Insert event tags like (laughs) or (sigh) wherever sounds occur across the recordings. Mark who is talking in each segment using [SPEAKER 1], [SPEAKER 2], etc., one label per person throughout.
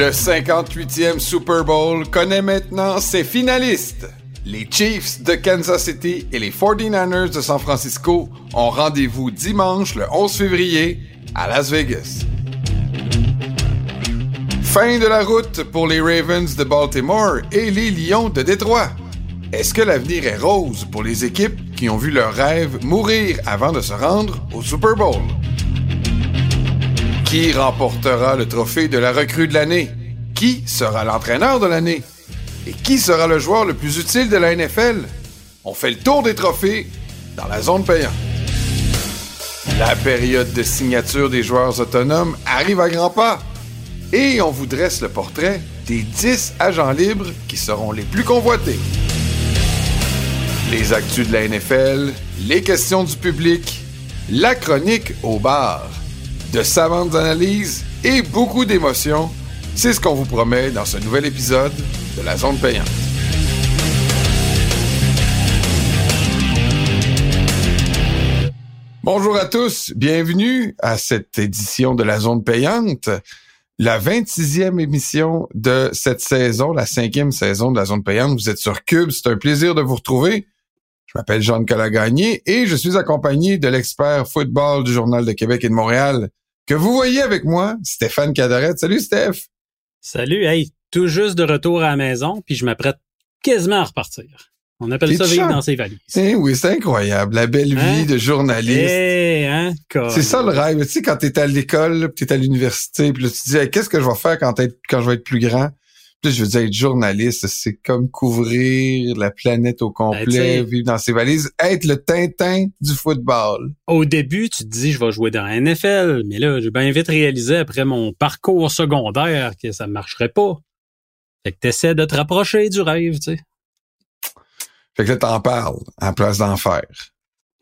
[SPEAKER 1] Le 58e Super Bowl connaît maintenant ses finalistes. Les Chiefs de Kansas City et les 49ers de San Francisco ont rendez-vous dimanche le 11 février à Las Vegas. Fin de la route pour les Ravens de Baltimore et les Lions de Détroit. Est-ce que l'avenir est rose pour les équipes qui ont vu leur rêve mourir avant de se rendre au Super Bowl? Qui remportera le trophée de la recrue de l'année? Qui sera l'entraîneur de l'année? Et qui sera le joueur le plus utile de la NFL? On fait le tour des trophées dans la zone payante. La période de signature des joueurs autonomes arrive à grands pas. Et on vous dresse le portrait des 10 agents libres qui seront les plus convoités. Les actus de la NFL, les questions du public, la chronique au bar de savantes analyses et beaucoup d'émotions. C'est ce qu'on vous promet dans ce nouvel épisode de la zone payante. Bonjour à tous, bienvenue à cette édition de la zone payante, la 26e émission de cette saison, la cinquième saison de la zone payante. Vous êtes sur Cube, c'est un plaisir de vous retrouver. Je m'appelle Jean-Nicolas Gagné et je suis accompagné de l'expert football du Journal de Québec et de Montréal, que vous voyez avec moi, Stéphane Cadarette. Salut Steph.
[SPEAKER 2] Salut, hey, tout juste de retour à la maison, puis je m'apprête quasiment à repartir. On appelle ça vivre dans ses valises.
[SPEAKER 1] Eh oui, c'est incroyable, la belle vie
[SPEAKER 2] Hein?
[SPEAKER 1] de journaliste.
[SPEAKER 2] Eh, hein,
[SPEAKER 1] C'est ça le rêve. Tu sais, quand t'es à l'école, puis t'es à l'université, puis là, tu te dis, Hey, qu'est-ce que je vais faire quand, quand je vais être plus grand? Puis je veux dire, être journaliste, c'est comme couvrir la planète au
[SPEAKER 2] Ben,
[SPEAKER 1] complet, vivre dans ses valises, être le Tintin du football.
[SPEAKER 2] Au début, tu te dis, je vais jouer dans la NFL, mais là, j'ai bien vite réalisé après mon parcours secondaire que ça ne marcherait pas. Fait que t'essaies de te rapprocher du rêve, tu sais.
[SPEAKER 1] Fait que là, t'en parles, en place d'en faire.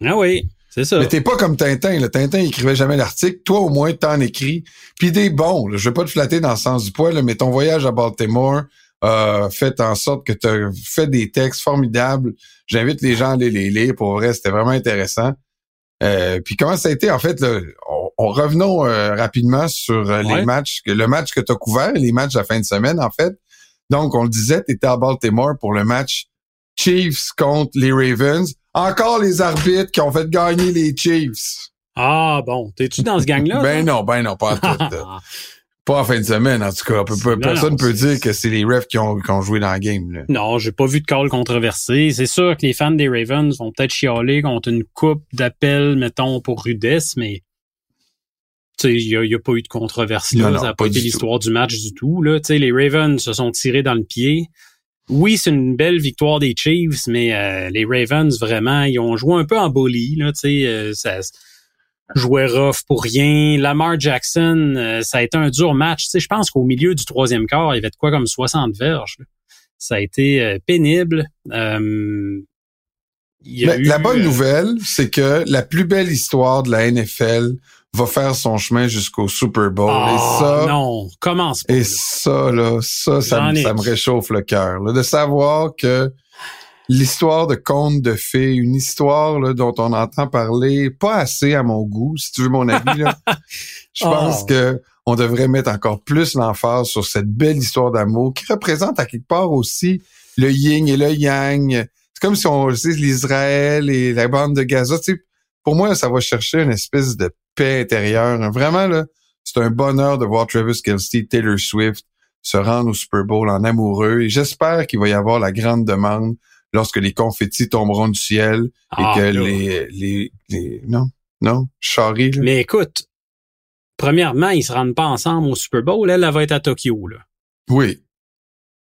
[SPEAKER 2] Ah oui, c'est ça.
[SPEAKER 1] Mais t'es pas comme Tintin. Le Tintin, il écrivait jamais l'article. Toi, au moins, t'en écris. Puis des bons. là. Je veux pas te flatter dans le sens du poil, là, mais ton voyage à Baltimore a fait en sorte que tu fait des textes formidables. J'invite les gens à aller les lire. Pour vrai, c'était vraiment intéressant. Euh, puis comment ça a été, en fait, là, on, on- revenons euh, rapidement sur euh, les matchs, le match que tu as couvert, les matchs de la fin de semaine, en fait. Donc, on le disait, tu étais à Baltimore pour le match Chiefs contre les Ravens. Encore les arbitres qui ont fait gagner les Chiefs.
[SPEAKER 2] Ah bon, t'es-tu dans ce gang-là?
[SPEAKER 1] Ben non, ben non, pas en tout. (laughs) pas en fin de semaine, en tout cas. Personne
[SPEAKER 2] non,
[SPEAKER 1] peut dire que c'est les refs qui ont, qui ont joué dans la game. Là.
[SPEAKER 2] Non, j'ai pas vu de call controversé. C'est sûr que les fans des Ravens vont peut-être chialer contre une coupe d'appels, mettons, pour rudesse, mais tu sais, il y a, a pas eu de controverse là.
[SPEAKER 1] Non, non,
[SPEAKER 2] ça n'a
[SPEAKER 1] pas
[SPEAKER 2] été l'histoire du match du tout. Là. Tu sais, les Ravens se sont tirés dans le pied. Oui, c'est une belle victoire des Chiefs, mais euh, les Ravens, vraiment, ils ont joué un peu en bully. Là, tu sais, euh, ça jouait rough pour rien. Lamar Jackson, euh, ça a été un dur match. Tu sais, je pense qu'au milieu du troisième quart, il y avait de quoi comme 60 verges. là. Ça a été euh, pénible. Euh, il y a
[SPEAKER 1] Mais
[SPEAKER 2] eu,
[SPEAKER 1] la bonne nouvelle, c'est que la plus belle histoire de la NFL va faire son chemin jusqu'au Super Bowl.
[SPEAKER 2] ah,
[SPEAKER 1] et ça,
[SPEAKER 2] non, commence pas.
[SPEAKER 1] et
[SPEAKER 2] là.
[SPEAKER 1] ça, là, ça, ça, ça me réchauffe le cœur. De savoir que l'histoire de conte de fées, une histoire là, dont on entend parler pas assez à mon goût, si tu veux mon avis, là. (laughs) je
[SPEAKER 2] Oh.
[SPEAKER 1] pense que on devrait mettre encore plus l'emphase sur cette belle histoire d'amour qui représente à quelque part aussi le yin et le yang. C'est comme si on tu sais, l'Israël et la bande de Gaza. Tu sais, pour moi, ça va chercher une espèce de paix intérieure. Vraiment, là, c'est un bonheur de voir Travis Kelsey, Taylor Swift se rendre au Super Bowl en amoureux. Et j'espère qu'il va y avoir la grande demande lorsque les confettis tomberont du ciel et
[SPEAKER 2] Ah,
[SPEAKER 1] que les, les, les, non, non, charrie, là.
[SPEAKER 2] Mais écoute, premièrement, ils se rendent pas ensemble au Super Bowl. Elle, elle va être à Tokyo. Là.
[SPEAKER 1] Oui.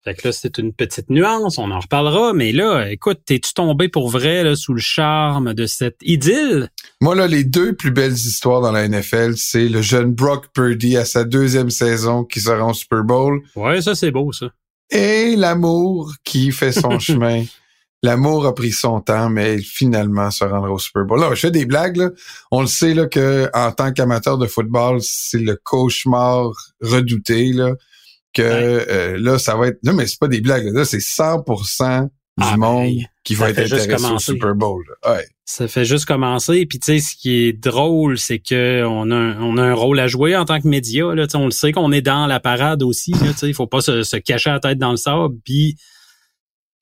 [SPEAKER 2] Fait que là, c'est une petite nuance, on en reparlera, mais là, écoute, t'es-tu tombé pour vrai là, sous le charme de cette idylle?
[SPEAKER 1] Moi, là, les deux plus belles histoires dans la NFL, c'est le jeune Brock Purdy à sa deuxième saison qui sera au Super Bowl
[SPEAKER 2] Ouais, ça c'est beau, ça.
[SPEAKER 1] et l'amour qui fait son (laughs) chemin. L'amour a pris son temps, mais finalement se rendra au Super Bowl. Là, je fais des blagues, là. On le sait, là, que en tant qu'amateur de football, c'est le cauchemar redouté, là. Que,
[SPEAKER 2] Ouais.
[SPEAKER 1] euh, là, ça va être, non, mais c'est pas des blagues, là, c'est 100% du
[SPEAKER 2] Ah,
[SPEAKER 1] monde
[SPEAKER 2] ben,
[SPEAKER 1] qui va être intéressé au. Super Bowl. Ouais.
[SPEAKER 2] Ça fait juste commencer. Puis tu sais, ce qui est drôle, c'est que on a, un- on a un rôle à jouer en tant que média. Là, Tu sais, on le sait qu'on est dans la parade aussi. Là, tu sais, il faut pas se, se cacher la tête dans le sable. Puis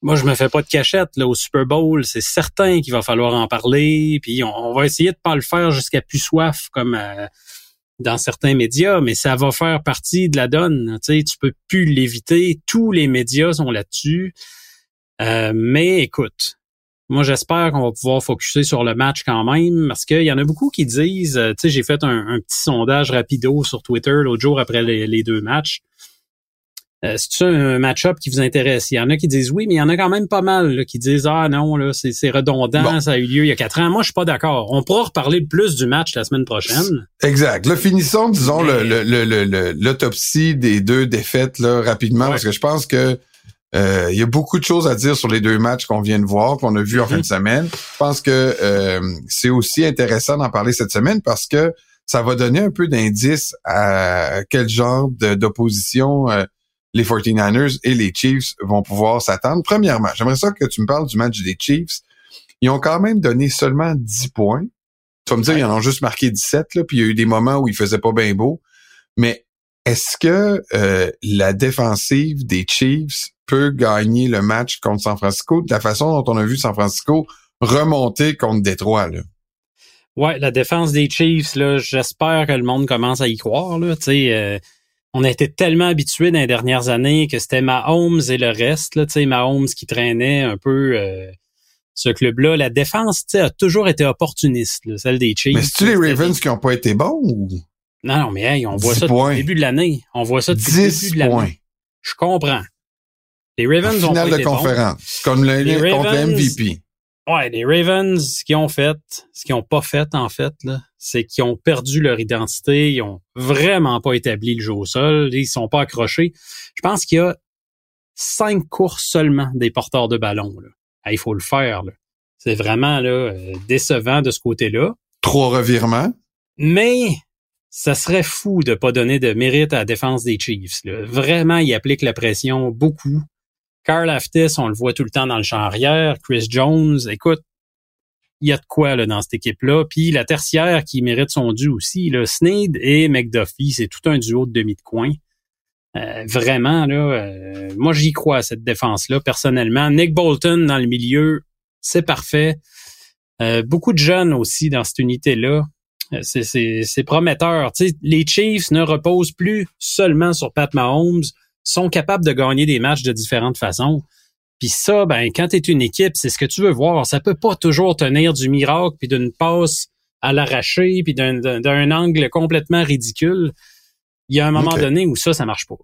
[SPEAKER 2] moi, je me fais pas de cachette là, au Super Bowl. C'est certain qu'il va falloir en parler. Puis on, on va essayer de pas le faire jusqu'à plus soif comme euh, dans certains médias, mais ça va faire partie de la donne. Tu sais, tu peux plus l'éviter. Tous les médias sont là-dessus. Euh, mais écoute, moi, j'espère qu'on va pouvoir focuser sur le match quand même, parce qu'il y en a beaucoup qui disent, euh, tu sais, j'ai fait un, petit sondage rapido sur Twitter l'autre jour après les deux matchs. Euh, c'est un match-up qui vous intéresse? Il y en a qui disent oui, mais il y en a quand même pas mal là, qui disent ah non là c'est c'est redondant,
[SPEAKER 1] Bon.
[SPEAKER 2] ça a eu lieu il y a quatre ans. Moi je suis pas d'accord. On pourra reparler plus du match la semaine prochaine.
[SPEAKER 1] Exact. Là, finissons, disons,
[SPEAKER 2] Mais-
[SPEAKER 1] le- le- le- le- l'autopsie des deux défaites là, rapidement,
[SPEAKER 2] Ouais.
[SPEAKER 1] parce que je pense que euh, il y a beaucoup de choses à dire sur les deux matchs qu'on vient de voir, qu'on a vus en fin de semaine. Je pense que euh, c'est aussi intéressant d'en parler cette semaine parce que ça va donner un peu d'indice à quel genre d'opposition euh, les 49ers et les Chiefs vont pouvoir s'attendre. Premièrement, j'aimerais ça que tu me parles du match des Chiefs. Ils ont quand même donné seulement 10 points. Tu vas me dire,
[SPEAKER 2] Ouais.
[SPEAKER 1] ils en ont juste marqué 17, là, puis il y a eu des moments où il faisait pas bien beau. Mais est-ce que euh, la défensive des Chiefs peut gagner le match contre San Francisco de la façon dont on a vu San Francisco remonter contre Détroit? Là?
[SPEAKER 2] Ouais, la défense des Chiefs, là, j'espère que le monde commence à y croire. Là. Tu sais, euh, on a été tellement habitués dans les dernières années que c'était Mahomes et le reste. Là, tu sais, Mahomes qui traînait un peu euh, ce club-là. La défense tu sais, a toujours été opportuniste, là, celle des Chiefs.
[SPEAKER 1] Mais c'est-tu les Ravens qui ont pas été bons ou?
[SPEAKER 2] Non, non, mais hey, on voit
[SPEAKER 1] 10
[SPEAKER 2] ça depuis le début de l'année. On voit ça depuis le
[SPEAKER 1] 10
[SPEAKER 2] début de l'année. Je comprends. Les
[SPEAKER 1] En
[SPEAKER 2] Ravens ont pas
[SPEAKER 1] finale de
[SPEAKER 2] été bons.
[SPEAKER 1] conférence, comme le,
[SPEAKER 2] Les
[SPEAKER 1] contre le MVP.
[SPEAKER 2] Ouais, les Ravens, ce qu'ils ont fait, ce qu'ils ont pas fait, en fait, c'est qu'ils ont perdu leur identité. Ils ont vraiment pas établi le jeu au sol. Ils sont pas accrochés. Je pense qu'il y a cinq courses seulement des porteurs de ballon. Là. Ah, il faut le faire. là. C'est vraiment là, euh, décevant de ce côté-là.
[SPEAKER 1] Trois revirements.
[SPEAKER 2] Mais ça serait fou de pas donner de mérite à la défense des Chiefs. là. Vraiment, ils appliquent la pression beaucoup. Carl Aftis, on le voit tout le temps dans le champ arrière. Chris Jones, écoute, il y a de quoi là, dans cette équipe-là. Puis la tertiaire qui mérite son dû aussi, là, Snead et McDuffie, c'est tout un duo de demi de coin. Euh, vraiment, là, euh, moi j'y crois à cette défense-là, personnellement. Nick Bolton dans le milieu, c'est parfait. Euh, beaucoup de jeunes aussi dans cette unité-là. C'est, prometteur. Les Chiefs ne reposent plus seulement sur Pat Mahomes, sont capables de gagner des matchs de différentes façons. Puis ça, ben, quand tu es une équipe, c'est ce que tu veux voir. Ça peut pas toujours tenir du miracle, puis d'une passe à l'arraché, puis d'un, angle complètement ridicule. Il y a un moment donné où ça, ça marche pas.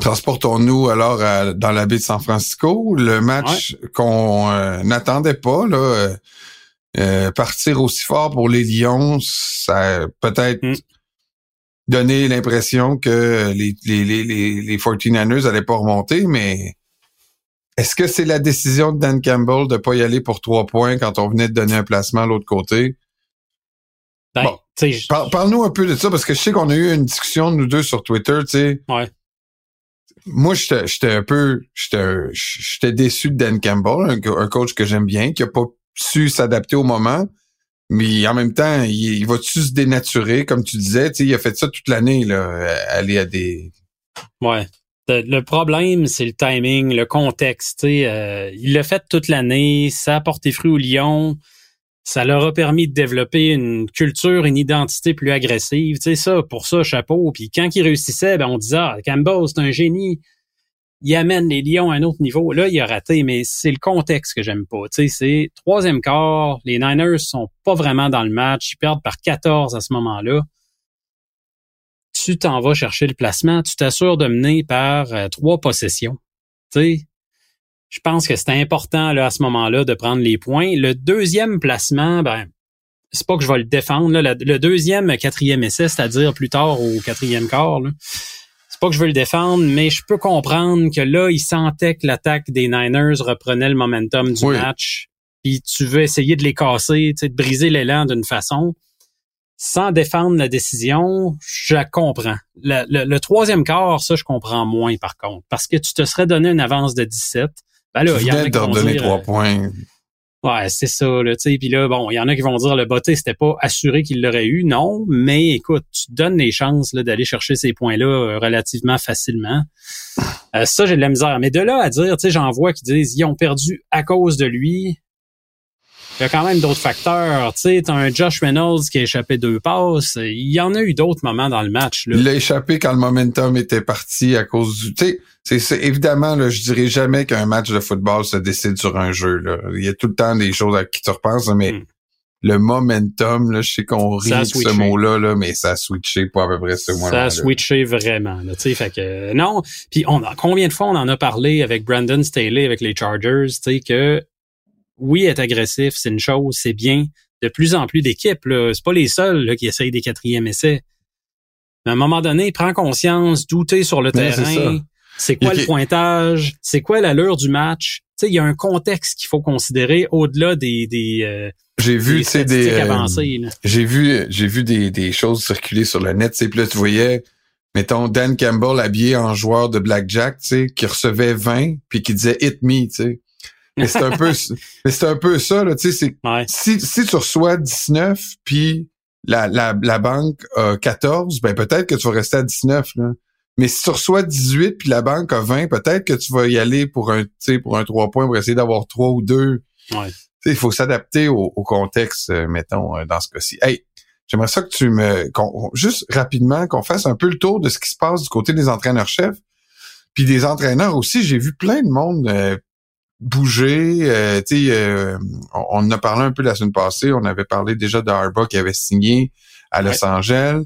[SPEAKER 1] Transportons-nous alors à- dans la baie de San Francisco, le match qu'on euh, n'attendait pas là. euh, euh, partir aussi fort pour les Lions, ça peut-être
[SPEAKER 2] Mm.
[SPEAKER 1] Donné l'impression que les, les, les, les, les 49ers allaient pas remonter, mais est-ce que c'est la décision de Dan Campbell de pas y aller pour trois points quand on venait de donner un placement à l'autre côté?
[SPEAKER 2] Ben,
[SPEAKER 1] Bon.
[SPEAKER 2] tu sais, je-
[SPEAKER 1] Par- Parle-nous un peu de ça, parce que je sais qu'on a eu une discussion, nous deux, sur Twitter, tu sais.
[SPEAKER 2] Ouais.
[SPEAKER 1] Moi, j'étais j'étais un peu, j'étais j'étais déçu de Dan Campbell, un, un coach que j'aime bien, qui a pas su s'adapter au moment. Mais en même temps, il, va-tu se dénaturer, comme tu disais, il a fait ça toute l'année, là, aller à des...
[SPEAKER 2] Ouais. Le, problème, c'est le timing, le contexte. euh, il l'a fait toute l'année, ça a porté fruit au Lyon, ça leur a permis de développer une culture, une identité plus agressive. Sais, ça, pour ça, chapeau. Puis quand il réussissait, ben, on disait, ah, Campbell, c'est un génie. Il amène les Lions à un autre niveau. Là, il a raté, mais c'est le contexte que j'aime pas. Tu sais, c'est troisième quart, les Niners sont pas vraiment dans le match, ils perdent par 14 à ce moment-là tu t'en vas chercher le placement, tu t'assures de mener par euh, trois possessions. Tu sais, je pense que c'est important là, à ce moment-là de prendre les points. Le deuxième placement, ben, c'est pas que je vais le défendre. là. Le, deuxième, quatrième essai, c'est-à-dire plus tard au quatrième quart, là, pas que je veux le défendre, mais je peux comprendre que là, il sentait que l'attaque des Niners reprenait le momentum du
[SPEAKER 1] Oui.
[SPEAKER 2] match. Puis tu veux essayer de les casser, de briser l'élan d'une façon sans défendre la décision, je comprends. Le, le- le troisième quart, ça, je comprends moins par contre. Parce que tu te serais donné une avance de 17.
[SPEAKER 1] Ben là, il y en a qui vont donner trois points.
[SPEAKER 2] Ouais, c'est ça, là, tu sais. Puis là, bon, il y en a qui vont dire le botté, c'était pas assuré qu'il l'aurait eu. Non, mais écoute, tu donnes les chances d'aller chercher ces points-là euh, relativement facilement. Euh, ça, j'ai de la misère. Mais de là à dire, tu sais, j'en vois qui disent ils ont perdu à cause de lui. Il y a quand même d'autres facteurs. Tu sais, t'as un Josh Reynolds qui a échappé deux passes. Il y en a eu d'autres moments dans le match. Là.
[SPEAKER 1] Il a échappé quand le momentum était parti à cause du... Tu sais, c'est évidemment, là, je dirais jamais qu'un match de football se décide sur un jeu. Là. Il y a tout le temps des choses à qui tu repenses, mais hmm. le momentum, là, je sais qu'on rit de ce mot-là, là, mais ça a switché pas à peu près ce mois-là.
[SPEAKER 2] Ça a switché vraiment. Là, fait que non. Puis on combien de fois on en a parlé avec Brandon Staley, avec les Chargers, tu sais, que oui, être agressif, c'est une chose, c'est bien. De plus en plus d'équipes, c'est pas les seuls là, qui essayent des quatrièmes essais. Mais à un moment donné, prends conscience, douter sur le terrain. C'est quoi le pointage? C'est quoi l'allure du match? Tu sais, il y a un contexte qu'il faut considérer au-delà des, des euh,
[SPEAKER 1] j'ai vu des, des euh, j'ai vu j'ai vu des, des choses circuler sur le net, sais, là tu voyais mettons Dan Campbell habillé en joueur de blackjack, tu sais, qui recevait 20 puis qui disait hit me, tu sais. Mais c'est un peu, (laughs) mais c'est un peu ça, là, tu sais, c'est, si, si tu reçois 19 puis la, la, la banque a 14, ben peut-être que tu vas rester à 19, là. Mais si tu reçois 18 puis la banque a 20, peut-être que tu vas y aller pour un, tu sais, pour un 3 points pour essayer d'avoir 3 ou 2. Ouais. Il faut s'adapter au, au, contexte, euh, mettons, euh, dans ce cas-ci. Hey, j'aimerais ça que tu me, juste rapidement, qu'on fasse un peu le tour de ce qui se passe du côté des entraîneurs-chefs. Puis des entraîneurs aussi, j'ai vu plein de monde euh, bouger. Euh, euh, on, on, en a parlé un peu la semaine passée. On avait parlé déjà de Harbaugh qui avait signé à Los Angeles.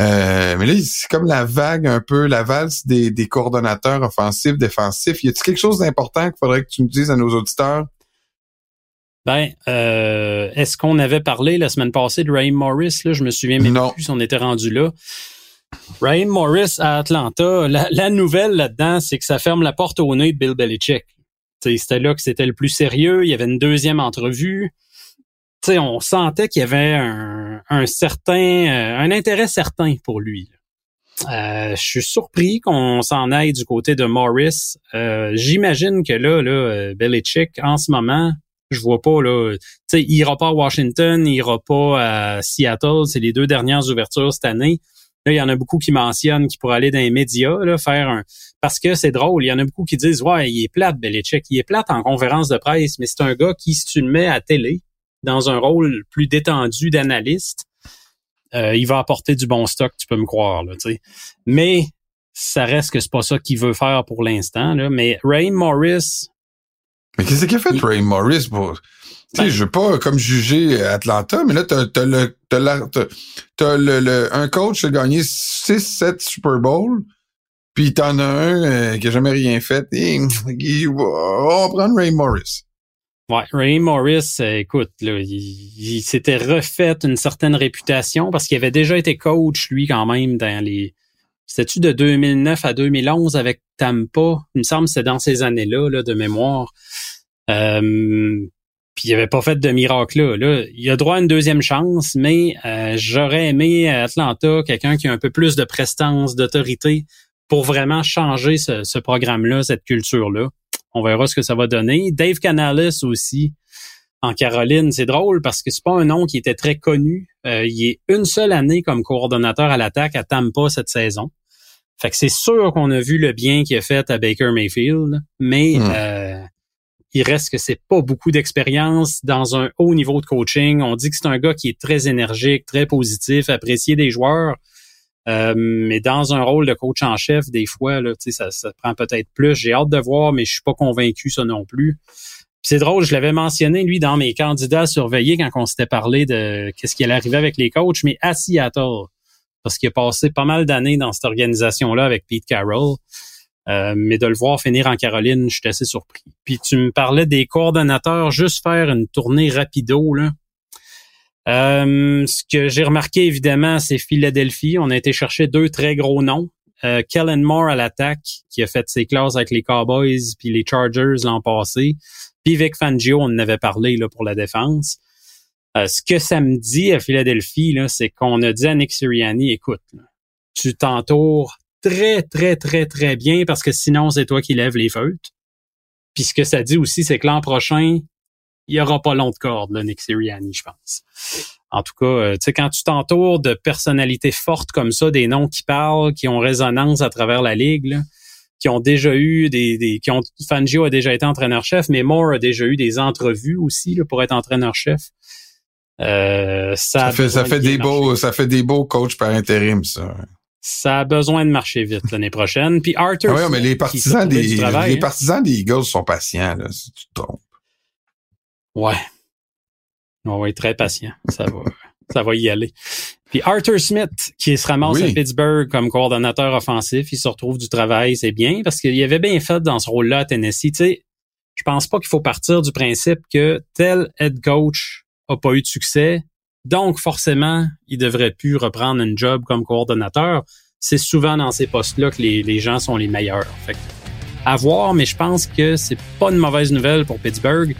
[SPEAKER 1] Euh, mais là, c'est comme la vague un peu, la valse des, des coordonnateurs offensifs, défensifs. Y a-t-il quelque chose d'important qu'il faudrait que tu nous dises à nos auditeurs?
[SPEAKER 2] Ben, euh, est-ce qu'on avait parlé la semaine passée de Raheem Morris? Là, je me souviens même plus si on était rendu là. Raheem Morris à Atlanta, la, la nouvelle là-dedans, c'est que ça ferme la porte au nez de Bill Belichick. C'était là que c'était le plus sérieux. Il y avait une deuxième entrevue. on sentait qu'il y avait un, certain, euh, un intérêt certain pour lui. Euh, je suis surpris qu'on s'en aille du côté de Morris. Euh, j'imagine que là, là, Belichick, en ce moment, je vois pas là. Il ira pas à Washington, il ira pas à Seattle. C'est les deux dernières ouvertures cette année. Là, il y en a beaucoup qui mentionnent qu'il pourrait aller dans les médias, là, faire un. Parce que c'est drôle, il y en a beaucoup qui disent Ouais, il est plate, Belichick. Il est plate en conférence de presse, mais c'est un gars qui, si tu le mets à télé, dans un rôle plus détendu d'analyste, euh, il va apporter du bon stock, tu peux me croire. Là, mais ça reste que c'est pas ça qu'il veut faire pour l'instant. Mais Ray Morris.
[SPEAKER 1] Mais qu'est-ce qu'il a fait, Ray Morris, pour. Tu sais, je veux pas comme juger Atlanta, mais là, t'as, as le, t'as, le, le, un coach qui a gagné 6-7 Super Bowl, puis t'en as un euh, qui a jamais rien fait. Et, on va prendre Ray Morris.
[SPEAKER 2] Ouais, Ray Morris, euh, écoute, là, il, s'était refait une certaine réputation parce qu'il avait déjà été coach, lui, quand même, dans les... C'était-tu de 2009 à 2011 avec Tampa? Il me semble que c'est dans ces années-là, là, de mémoire. Euh, puis il avait pas fait de miracle là. là. Il a droit à une deuxième chance, mais euh, j'aurais aimé à Atlanta quelqu'un qui a un peu plus de prestance, d'autorité pour vraiment changer ce, programme-là, cette culture-là. On verra ce que ça va donner. Dave Canales aussi en Caroline, c'est drôle parce que c'est pas un nom qui était très connu. Euh, il est une seule année comme coordonnateur à l'attaque à Tampa cette saison. Fait que c'est sûr qu'on a vu le bien qu'il a fait à Baker Mayfield, mais hmm. euh, il reste que c'est pas beaucoup d'expérience dans un haut niveau de coaching. On dit que c'est un gars qui est très énergique, très positif, apprécié des joueurs. Euh, mais dans un rôle de coach en chef, des fois, là, ça, ça prend peut-être plus. J'ai hâte de voir, mais je suis pas convaincu ça non plus. C'est drôle, je l'avais mentionné, lui, dans mes candidats à surveiller quand on s'était parlé de qu'est-ce qui allait arriver avec les coachs, mais à Seattle, parce qu'il a passé pas mal d'années dans cette organisation-là avec Pete Carroll. Euh, mais de le voir finir en Caroline, je suis assez surpris. Puis tu me parlais des coordonnateurs, juste faire une tournée rapido, là. Euh, ce que j'ai remarqué, évidemment, c'est Philadelphie. On a été chercher deux très gros noms. Euh, Kellen Moore à l'attaque, qui a fait ses classes avec les Cowboys puis les Chargers l'an passé. Puis Vic Fangio, on en avait parlé là, pour la défense. Euh, ce que ça me dit à Philadelphie, c'est qu'on a dit à Nick Sirianni, écoute, tu t'entoures très, très, très, très bien parce que sinon, c'est toi qui lèves les feutres. Puis ce que ça dit aussi, c'est que l'an prochain, il y aura pas long de corde, là, Nick Sirianni, je pense. En tout cas, euh, tu sais, quand tu t'entoures de personnalités fortes comme ça, des noms qui parlent, qui ont résonance à travers la ligue, qui ont déjà eu des, des qui ont Fangio a déjà été entraîneur-chef, mais Moore a déjà eu des entrevues aussi là, pour être entraîneur-chef. Euh,
[SPEAKER 1] ça, fait ça fait des beaux ça fait des beaux coachs par intérim ça.
[SPEAKER 2] Ça a besoin de marcher vite l'année prochaine. Puis Arthur.
[SPEAKER 1] Ah oui, mais les partisans des les hein. partisans des Eagles sont patients là, si tu te trompes.
[SPEAKER 2] Ouais. On va être très patient. Ça va ça va y aller. Puis Arthur Smith, qui se ramasse à Pittsburgh comme coordonnateur offensif, il se retrouve du travail, c'est bien, parce qu'il avait bien fait dans ce rôle-là à Tennessee. Tu sais, je pense pas qu'il faut partir du principe que tel head coach a pas eu de succès, donc forcément, il devrait plus reprendre un job comme coordonnateur. C'est souvent dans ces postes-là que les, les, gens sont les meilleurs. Fait à voir, mais je pense que c'est pas une mauvaise nouvelle pour Pittsburgh.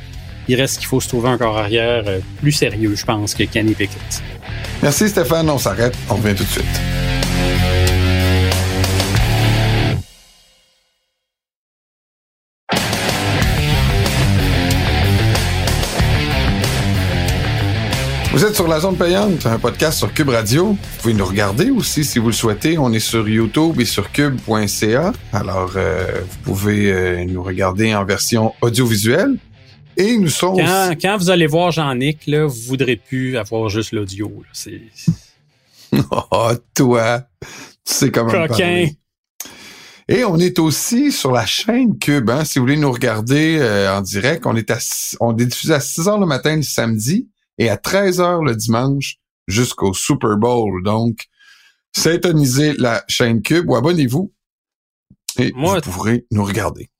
[SPEAKER 2] Il reste qu'il faut se trouver un corps arrière euh, plus sérieux, je pense, que Kenny Pickett.
[SPEAKER 1] Merci Stéphane, on s'arrête, on revient tout de suite. Vous êtes sur la zone payante, un podcast sur Cube Radio. Vous pouvez nous regarder aussi si vous le souhaitez. On est sur YouTube et sur cube.ca. Alors, euh, vous pouvez euh, nous regarder en version audiovisuelle. Et nous sommes.
[SPEAKER 2] Quand, vous allez voir Jean-Nic, là, vous voudrez plus avoir juste l'audio. C'est.
[SPEAKER 1] oh, (laughs) toi! Tu sais comment
[SPEAKER 2] Coquin!
[SPEAKER 1] Et on est aussi sur la chaîne Cube. Hein, si vous voulez nous regarder euh, en direct, on est, à, on est diffusé à 6 heures le matin le samedi et à 13 heures le dimanche jusqu'au Super Bowl. Donc, syntonisez la chaîne Cube ou abonnez-vous et vous pourrez nous regarder.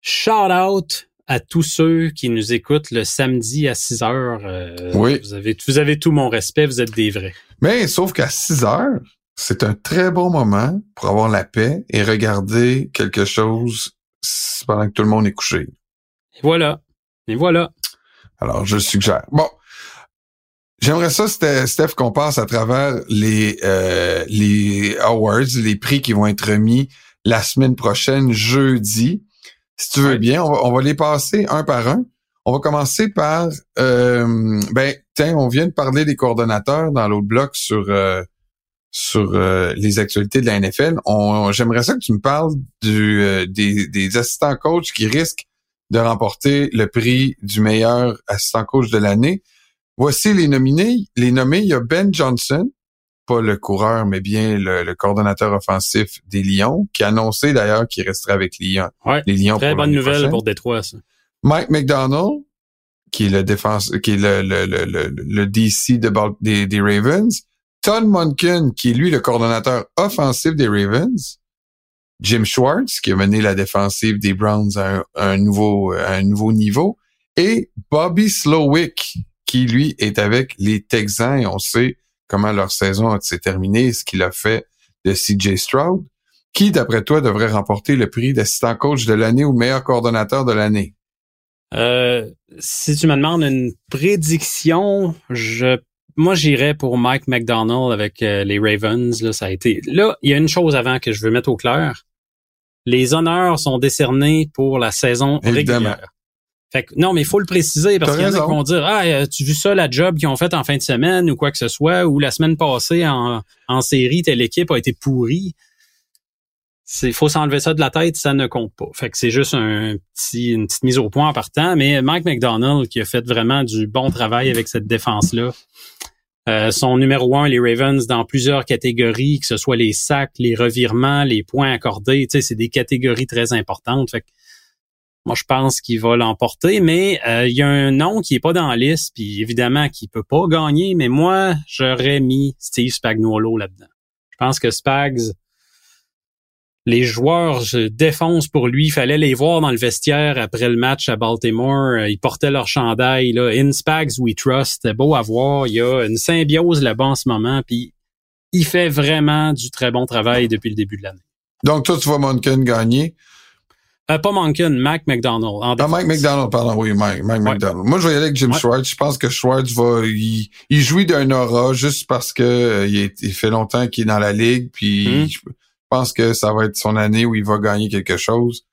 [SPEAKER 2] Shout out à tous ceux qui nous écoutent le samedi à 6 heures. Euh, oui. Vous avez, vous avez tout mon respect, vous êtes des vrais.
[SPEAKER 1] Mais sauf qu'à 6 heures, c'est un très bon moment pour avoir la paix et regarder quelque chose pendant que tout le monde est couché.
[SPEAKER 2] Et voilà. Et voilà.
[SPEAKER 1] Alors, je suggère. Bon. J'aimerais ça, Steph, qu'on passe à travers les, euh, les awards, les prix qui vont être remis la semaine prochaine, jeudi. Si tu veux bien, on va, les passer un par un. On va commencer par, euh, ben, tiens, on vient de parler des coordonnateurs dans l'autre bloc sur euh, sur euh, les actualités de la NFL. J'aimerais ça que tu me parles du, euh, des, des assistants coachs qui risquent de remporter le prix du meilleur assistant coach de l'année. Voici les nominés. Les nommés, il y a Ben Johnson, pas le coureur, mais bien le, coordonnateur offensif des Lions, qui a annoncé d'ailleurs qu'il resterait avec Lyon,
[SPEAKER 2] les Lions. Très bonne nouvelle pour Détroit, ça.
[SPEAKER 1] Mike McDonald, qui est le défense, qui est le, le, le, le DC de, des, des, Ravens. Todd Monken, qui est lui le coordonnateur offensif des Ravens. Jim Schwartz, qui a mené la défensive des Browns à un, nouveau, à un nouveau niveau. Et Bobby Slowick, qui lui est avec les Texans. Et on sait comment leur saison s'est terminée, ce qu'il a fait de CJ Stroud. Qui, d'après toi, devrait remporter le prix d'assistant coach de l'année ou meilleur coordonnateur de l'année?
[SPEAKER 2] Euh, si tu me demandes une prédiction, je moi j'irais pour Mike McDonald avec euh, les Ravens. Là, ça a été. Là, il y a une chose avant que je veux mettre au clair. Les honneurs sont décernés pour la saison régulière. Fait non, mais il faut le préciser parce qu'il y en a qui vont dire Ah, euh, tu vu ça, la job qu'ils ont faite en fin de semaine ou quoi que ce soit, ou la semaine passée en, en série, telle équipe a été pourrie. Il faut s'enlever ça de la tête, ça ne compte pas. Fait que c'est juste un petit, une petite mise au point en partant. Mais Mike McDonald, qui a fait vraiment du bon travail avec cette défense-là. Euh, son numéro un, les Ravens, dans plusieurs catégories, que ce soit les sacs, les revirements, les points accordés, c'est des catégories très importantes. Fait que moi, je pense qu'il va l'emporter, mais euh, il y a un nom qui est pas dans la liste, puis évidemment qui peut pas gagner, mais moi, j'aurais mis Steve Spagnuolo là-dedans. Je pense que Spags, les joueurs se défoncent pour lui. Il fallait les voir dans le vestiaire après le match à Baltimore. Ils portaient leur chandail. Là. In Spags, we trust. C'était beau à voir. Il y a une symbiose là-bas en ce moment. Puis il fait vraiment du très bon travail depuis le début de l'année.
[SPEAKER 1] Donc, toi, tu vois Monken gagner.
[SPEAKER 2] Euh, pas Monken, Mac McDonald. En
[SPEAKER 1] ah, Mike McDonald, pardon, oui, Mike, Mike McDonald. Moi, je vais y aller avec Jim Schwartz. Je pense que Schwartz va, il, il jouit d'un aura juste parce que euh, il, est, il, fait longtemps qu'il est dans la ligue, puis hmm. je pense que ça va être son année où il va gagner quelque chose.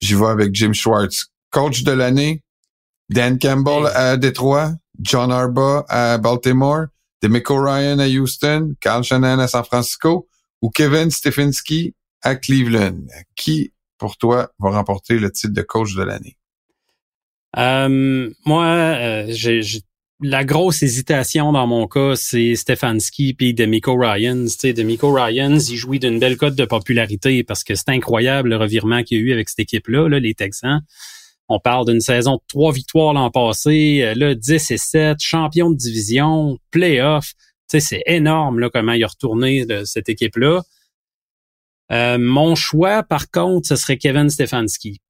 [SPEAKER 1] J'y vais avec Jim Schwartz. coach de l'année, Dan Campbell à Détroit, John Arba à Baltimore, Demico Ryan à Houston, Carl Shannon à San Francisco ou Kevin Stefanski à Cleveland. Qui, pour toi, va remporter le titre de coach de l'année?
[SPEAKER 2] Euh, moi, euh, la grosse hésitation dans mon cas, c'est Stefanski puis Demico Ryans. Sais, Demico Ryans, il jouit d'une belle cote de popularité parce que c'est incroyable le revirement qu'il y a eu avec cette équipe-là, là, les Texans. On parle d'une saison de trois victoires l'an passé, euh, là, 10 et 7, champion de division, playoff. C'est énorme là, comment il a retourné cette équipe-là. Euh, mon choix, par contre, ce serait Kevin Stefanski.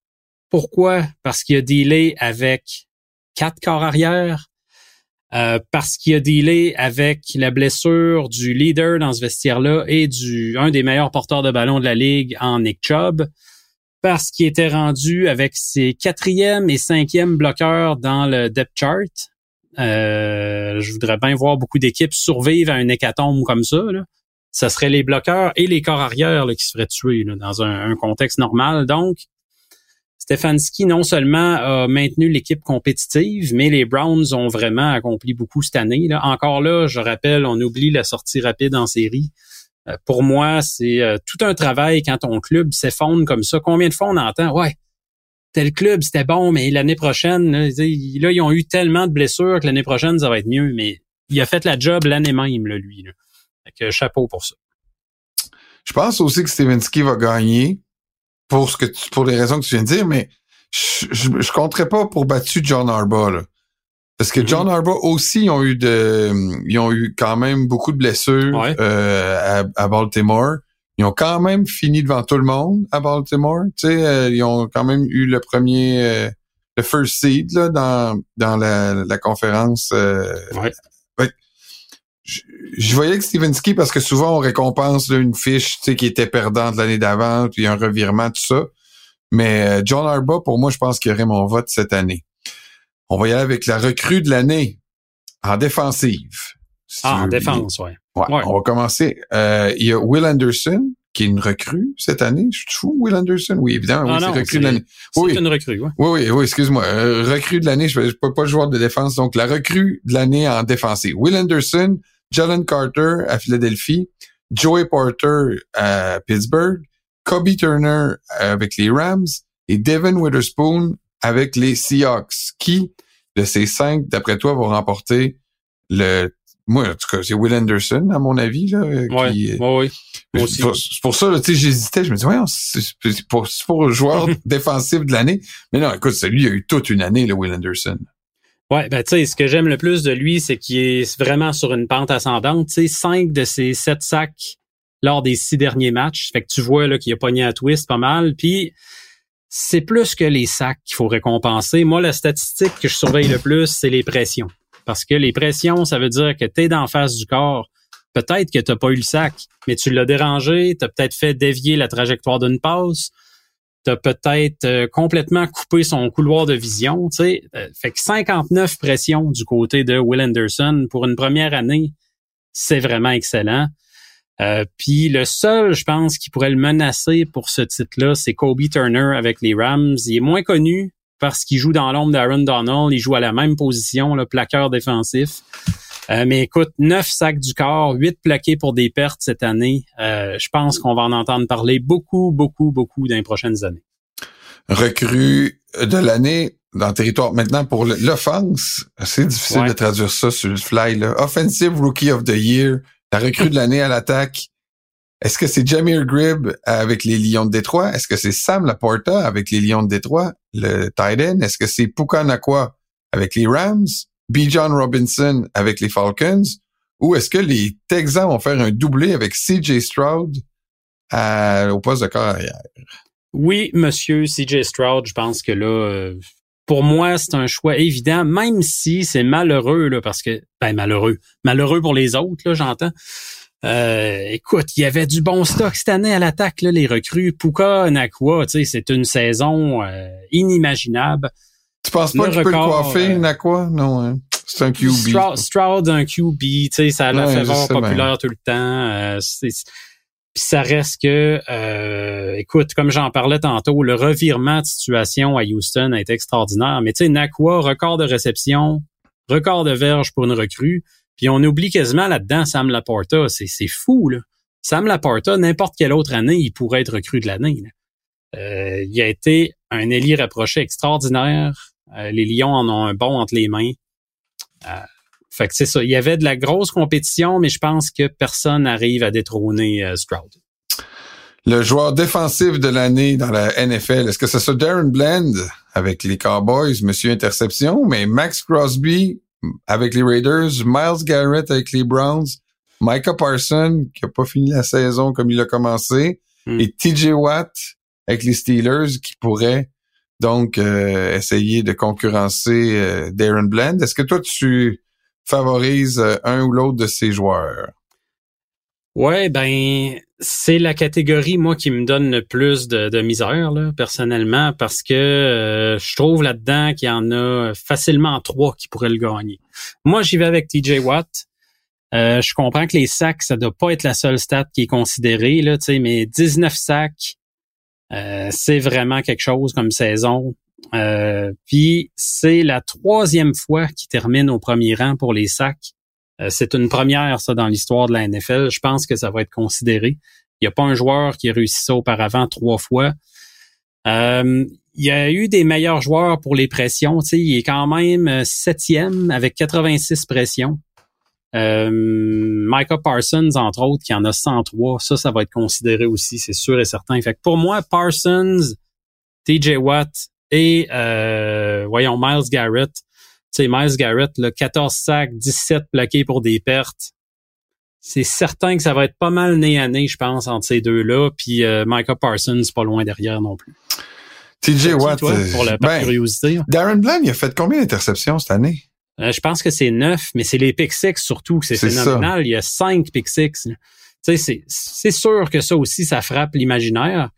[SPEAKER 2] Pourquoi? Parce qu'il a dealé avec quatre corps arrière, euh, parce qu'il a dealé avec la blessure du leader dans ce vestiaire-là et du un des meilleurs porteurs de ballon de la ligue en Nick Chubb, parce qu'il était rendu avec ses quatrième et cinquième bloqueurs dans le depth chart. Euh, je voudrais bien voir beaucoup d'équipes survivre à une hécatombe comme ça. Là. Ça serait les bloqueurs et les corps arrière qui se feraient tuer dans un, contexte normal. Donc, Stefanski non seulement a maintenu l'équipe compétitive, mais les Browns ont vraiment accompli beaucoup cette année. Là. Encore là, je rappelle, on oublie la sortie rapide en série. Euh, pour moi, c'est euh, tout un travail quand ton club s'effondre comme ça. Combien de fois on entend, ouais, tel club, c'était bon, mais l'année prochaine, là, ils ont eu tellement de blessures que l'année prochaine, ça va être mieux. Mais il a fait la job l'année même, lui. Fait chapeau pour ça.
[SPEAKER 1] Je pense aussi que Stefanski va gagner pour ce que tu, pour les raisons que tu viens de dire, mais je, je, compterais pas pour battu John Arba, là. Parce que John mm-hmm. Arba aussi, ils ont eu de, ils ont eu quand même beaucoup de blessures euh, à, Baltimore. Ils ont quand même fini devant tout le monde à Baltimore. Tu sais, euh, ils ont quand même eu le premier, euh, le first seed là, dans dans la, la conférence. Ouais. Je, voyais que Stevenski parce que souvent on récompense une fiche tu sais, qui était perdante l'année d'avant, puis un revirement, tout ça. Mais John Arba, pour moi, je pense qu'il aurait mon vote cette année. On va y aller avec la recrue de l'année en défensive.
[SPEAKER 2] ah, en défense, ouais.
[SPEAKER 1] ouais. On va commencer. Euh, il y a Will Anderson, qui est une recrue cette année. Je suis fou, Will Anderson? Oui, évidemment.
[SPEAKER 2] Ah oui, c'est recrue de l'année. Oui, une recrue,
[SPEAKER 1] oui. Oui, oui, oui, excuse-moi. Euh, recrue de l'année, je ne peux pas joueur de défense. Donc, la recrue de l'année en défensive. Will Anderson, Jalen Carter à Philadelphie, Joey Porter à Pittsburgh, Kobe Turner avec les Rams et Devin Witherspoon avec les Seahawks. Qui de ces cinq, d'après toi, va remporter le moi, en tout cas, c'est Will Anderson, à mon avis. Là,
[SPEAKER 2] qui, oui, oui.
[SPEAKER 1] C'est pour ça, tu sais, j'hésitais. Je me disais, ouais, c'est pour, pour le joueur (laughs) défensif de l'année. Mais non, écoute, lui, il a eu toute une année, le Will Anderson.
[SPEAKER 2] Ouais, ben tu sais, ce que j'aime le plus de lui, c'est qu'il est vraiment sur une pente ascendante. Tu sais, cinq de ses sept sacs lors des six derniers matchs. Fait que tu vois là qu'il a pogné à twist pas mal. Puis c'est plus que les sacs qu'il faut récompenser. Moi, la statistique que je surveille le plus, c'est les pressions. Parce que les pressions, ça veut dire que tu es d'en face du corps. Peut-être que tu pas eu le sac, mais tu l'as dérangé, tu as peut-être fait dévier la trajectoire d'une passe, tu as peut-être euh, complètement coupé son couloir de vision. Sais. Euh, fait que 59 pressions du côté de Will Anderson pour une première année, c'est vraiment excellent. Euh, puis le seul, je pense, qui pourrait le menacer pour ce titre-là, c'est Kobe Turner avec les Rams. Il est moins connu parce qu'il joue dans l'ombre d'Aaron Donald. Il joue à la même position, le plaqueur défensif. Euh, mais écoute, neuf sacs du corps, huit plaqués pour des pertes cette année. Euh, je pense qu'on va en entendre parler beaucoup, beaucoup, beaucoup dans les prochaines années.
[SPEAKER 1] Recrue de l'année dans le territoire. Maintenant, pour l'offense, c'est difficile de traduire ça sur le fly. Là. Offensive Rookie of the Year, la recrue de l'année à l'attaque. Est-ce que c'est Jamir Gribb avec les Lions de Détroit? Est-ce que c'est Sam Laporta avec les Lions de Détroit, le tight end? Est-ce que c'est Puka Nakwa avec les Rams? B. John Robinson avec les Falcons? Ou est-ce que les Texans vont faire un doublé avec CJ Stroud au poste de carrière?
[SPEAKER 2] Oui, monsieur CJ Stroud, je pense que là, euh, pour moi, c'est un choix évident, même si c'est malheureux, là, parce que, ben, malheureux. Malheureux pour les autres, là, j'entends. Euh, écoute, il y avait du bon stock cette année à l'attaque, les recrues. Puka, sais, c'est une saison euh, inimaginable.
[SPEAKER 1] Tu penses pas que tu peux le coiffer, euh, Nakwa? Non, hein? C'est un QB.
[SPEAKER 2] Stroud, un QB, tu sais, ça a la faveur populaire tout le temps. Puis ça reste que, euh, écoute, comme j'en parlais tantôt, le revirement de situation à Houston a été extraordinaire. Mais tu sais, Nakua, record de réception, record de verge pour une recrue. Puis on oublie quasiment là-dedans Sam Laporta. C'est, c'est fou, là. Sam Laporta, n'importe quelle autre année, il pourrait être recrue de l'année. Euh, il a été un éli rapproché extraordinaire. Euh, les Lions en ont un bon entre les mains. Euh, fait que c'est ça. Il y avait de la grosse compétition, mais je pense que personne n'arrive à détrôner Stroud.
[SPEAKER 1] Le joueur défensif de l'année dans la NFL, est-ce que c'est ça Darren Bland avec les Cowboys, Monsieur Interception, mais Max Crosby avec les Raiders, Miles Garrett avec les Browns, Micah Parson qui a pas fini la saison comme il a commencé, hmm. et TJ Watt avec les Steelers qui pourrait donc euh, essayer de concurrencer euh, Darren Bland. Est-ce que toi tu favorise euh, un ou l'autre de ces joueurs?
[SPEAKER 2] Ouais, ben c'est la catégorie moi qui me donne le plus de, misère personnellement parce que euh, je trouve là-dedans qu'il y en a facilement trois qui pourraient le gagner. Moi, j'y vais avec TJ Watt. Euh, je comprends que les sacs, ça doit pas être la seule stat qui est considérée là, mais 19 sacs, c'est vraiment quelque chose comme saison. Euh, puis c'est la troisième fois qu'il termine au premier rang pour les sacs. Euh, c'est une première, ça, dans l'histoire de la NFL. Je pense que ça va être considéré. Il n'y a pas un joueur qui a réussi ça auparavant trois fois. Euh, il y a eu des meilleurs joueurs pour les pressions. Tu sais, il est quand même septième avec 86 pressions. Euh, Micah Parsons, entre autres, qui en a 103. Ça, ça va être considéré aussi, c'est sûr et certain. Fait pour moi, Parsons, TJ Watt et euh, voyons, Miles Garrett. Tu sais, Miles Garrett, le 14 sacs, 17 plaqués pour des pertes. C'est certain que ça va être pas mal nez à nez, je pense, entre ces deux-là. Puis euh, Micah Parsons, pas loin derrière non plus.
[SPEAKER 1] TJ Watt,
[SPEAKER 2] toi, pour la ben, curiosité.
[SPEAKER 1] Darren Bland, il a fait combien d'interceptions cette année?
[SPEAKER 2] Euh, je pense que c'est neuf, mais c'est les pick six surtout, c'est phénoménal. Il y a cinq pick six. Tu sais, c'est sûr que ça aussi, ça frappe l'imaginaire.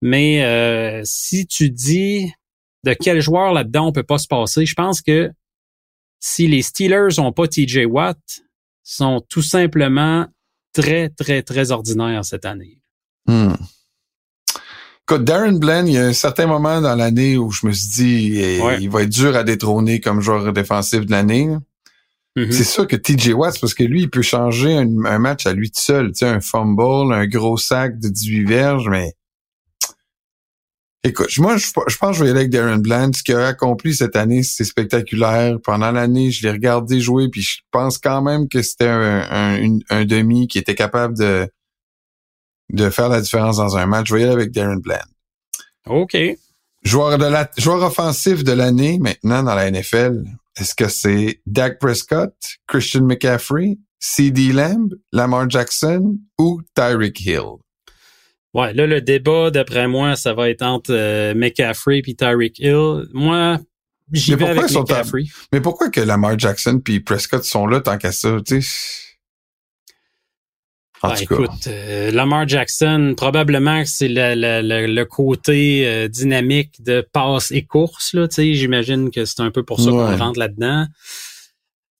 [SPEAKER 2] Mais euh, si tu dis de quel joueur là-dedans on peut pas se passer. Je pense que si les Steelers ont pas TJ Watt, sont tout simplement très, très, très ordinaires cette année.
[SPEAKER 1] Hmm. Écoute, Darren Bland, il y a un certain moment dans l'année où je me suis dit, eh, il va être dur à détrôner comme joueur défensif de l'année. Mm-hmm. C'est sûr que TJ Watt, parce que lui, il peut changer un, match à lui tout seul. Tu sais, un fumble, un gros sac de 18 verges, mais Écoute, moi, je, pense que je vais aller avec Darren Bland. Ce qu'il a accompli cette année, c'est spectaculaire. Pendant l'année, je l'ai regardé jouer, puis je pense quand même que c'était un, demi qui était capable de, de faire la différence dans un match. Je vais y aller avec Darren Bland.
[SPEAKER 2] OK.
[SPEAKER 1] Joueur, de la, joueur offensif de l'année maintenant dans la NFL, est-ce que c'est Dak Prescott, Christian McCaffrey, C.D. Lamb, Lamar Jackson ou Tyreek Hill?
[SPEAKER 2] Ouais, là, le débat, d'après moi, ça va être entre euh, McCaffrey et Tyreek Hill. Moi, j'y vais avec McCaffrey.
[SPEAKER 1] Mais pourquoi que Lamar Jackson puis Prescott sont là tant qu'à ça, tu sais?
[SPEAKER 2] En écoute, euh, Lamar Jackson, probablement que c'est le, le, le, côté euh, dynamique de passe et course. Là, j'imagine que c'est un peu pour ça qu'on rentre là-dedans.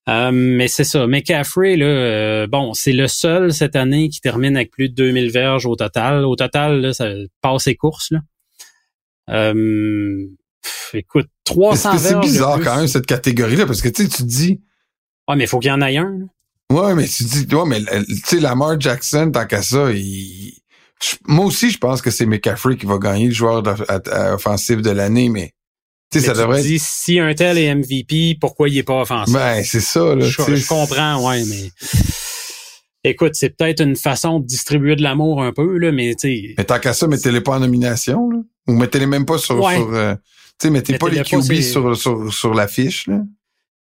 [SPEAKER 2] Euh, mais c'est ça. McCaffrey, là, euh, bon, c'est le seul cette année qui termine avec plus de 2000 verges au total. Au total, là, ça passe ses courses. Là. Euh, écoute, 300 verges.
[SPEAKER 1] C'est bizarre quand même cette catégorie-là? Parce que tu sais, tu dis.
[SPEAKER 2] Ouais, mais il faut qu'il y en ait un. Là.
[SPEAKER 1] Ouais, mais tu dis, ouais, mais tu sais, Lamar Jackson, tant qu'à ça, il. Moi aussi, je pense que c'est McCaffrey qui va gagner le joueur offensif de l'année, mais
[SPEAKER 2] tu ça devrait dis, si un tel est MVP, pourquoi il est pas offensif?
[SPEAKER 1] Ben, c'est ça, là.
[SPEAKER 2] Je, comprends, ouais, mais. Écoute, c'est peut-être une façon de distribuer de l'amour un peu, là, mais tu
[SPEAKER 1] Mais tant qu'à ça, mettez-les pas en nomination, là. Ou mettez-les même pas sur. sur euh, tu sais, mettez, pas les QB sur, sur, sur l'affiche, là.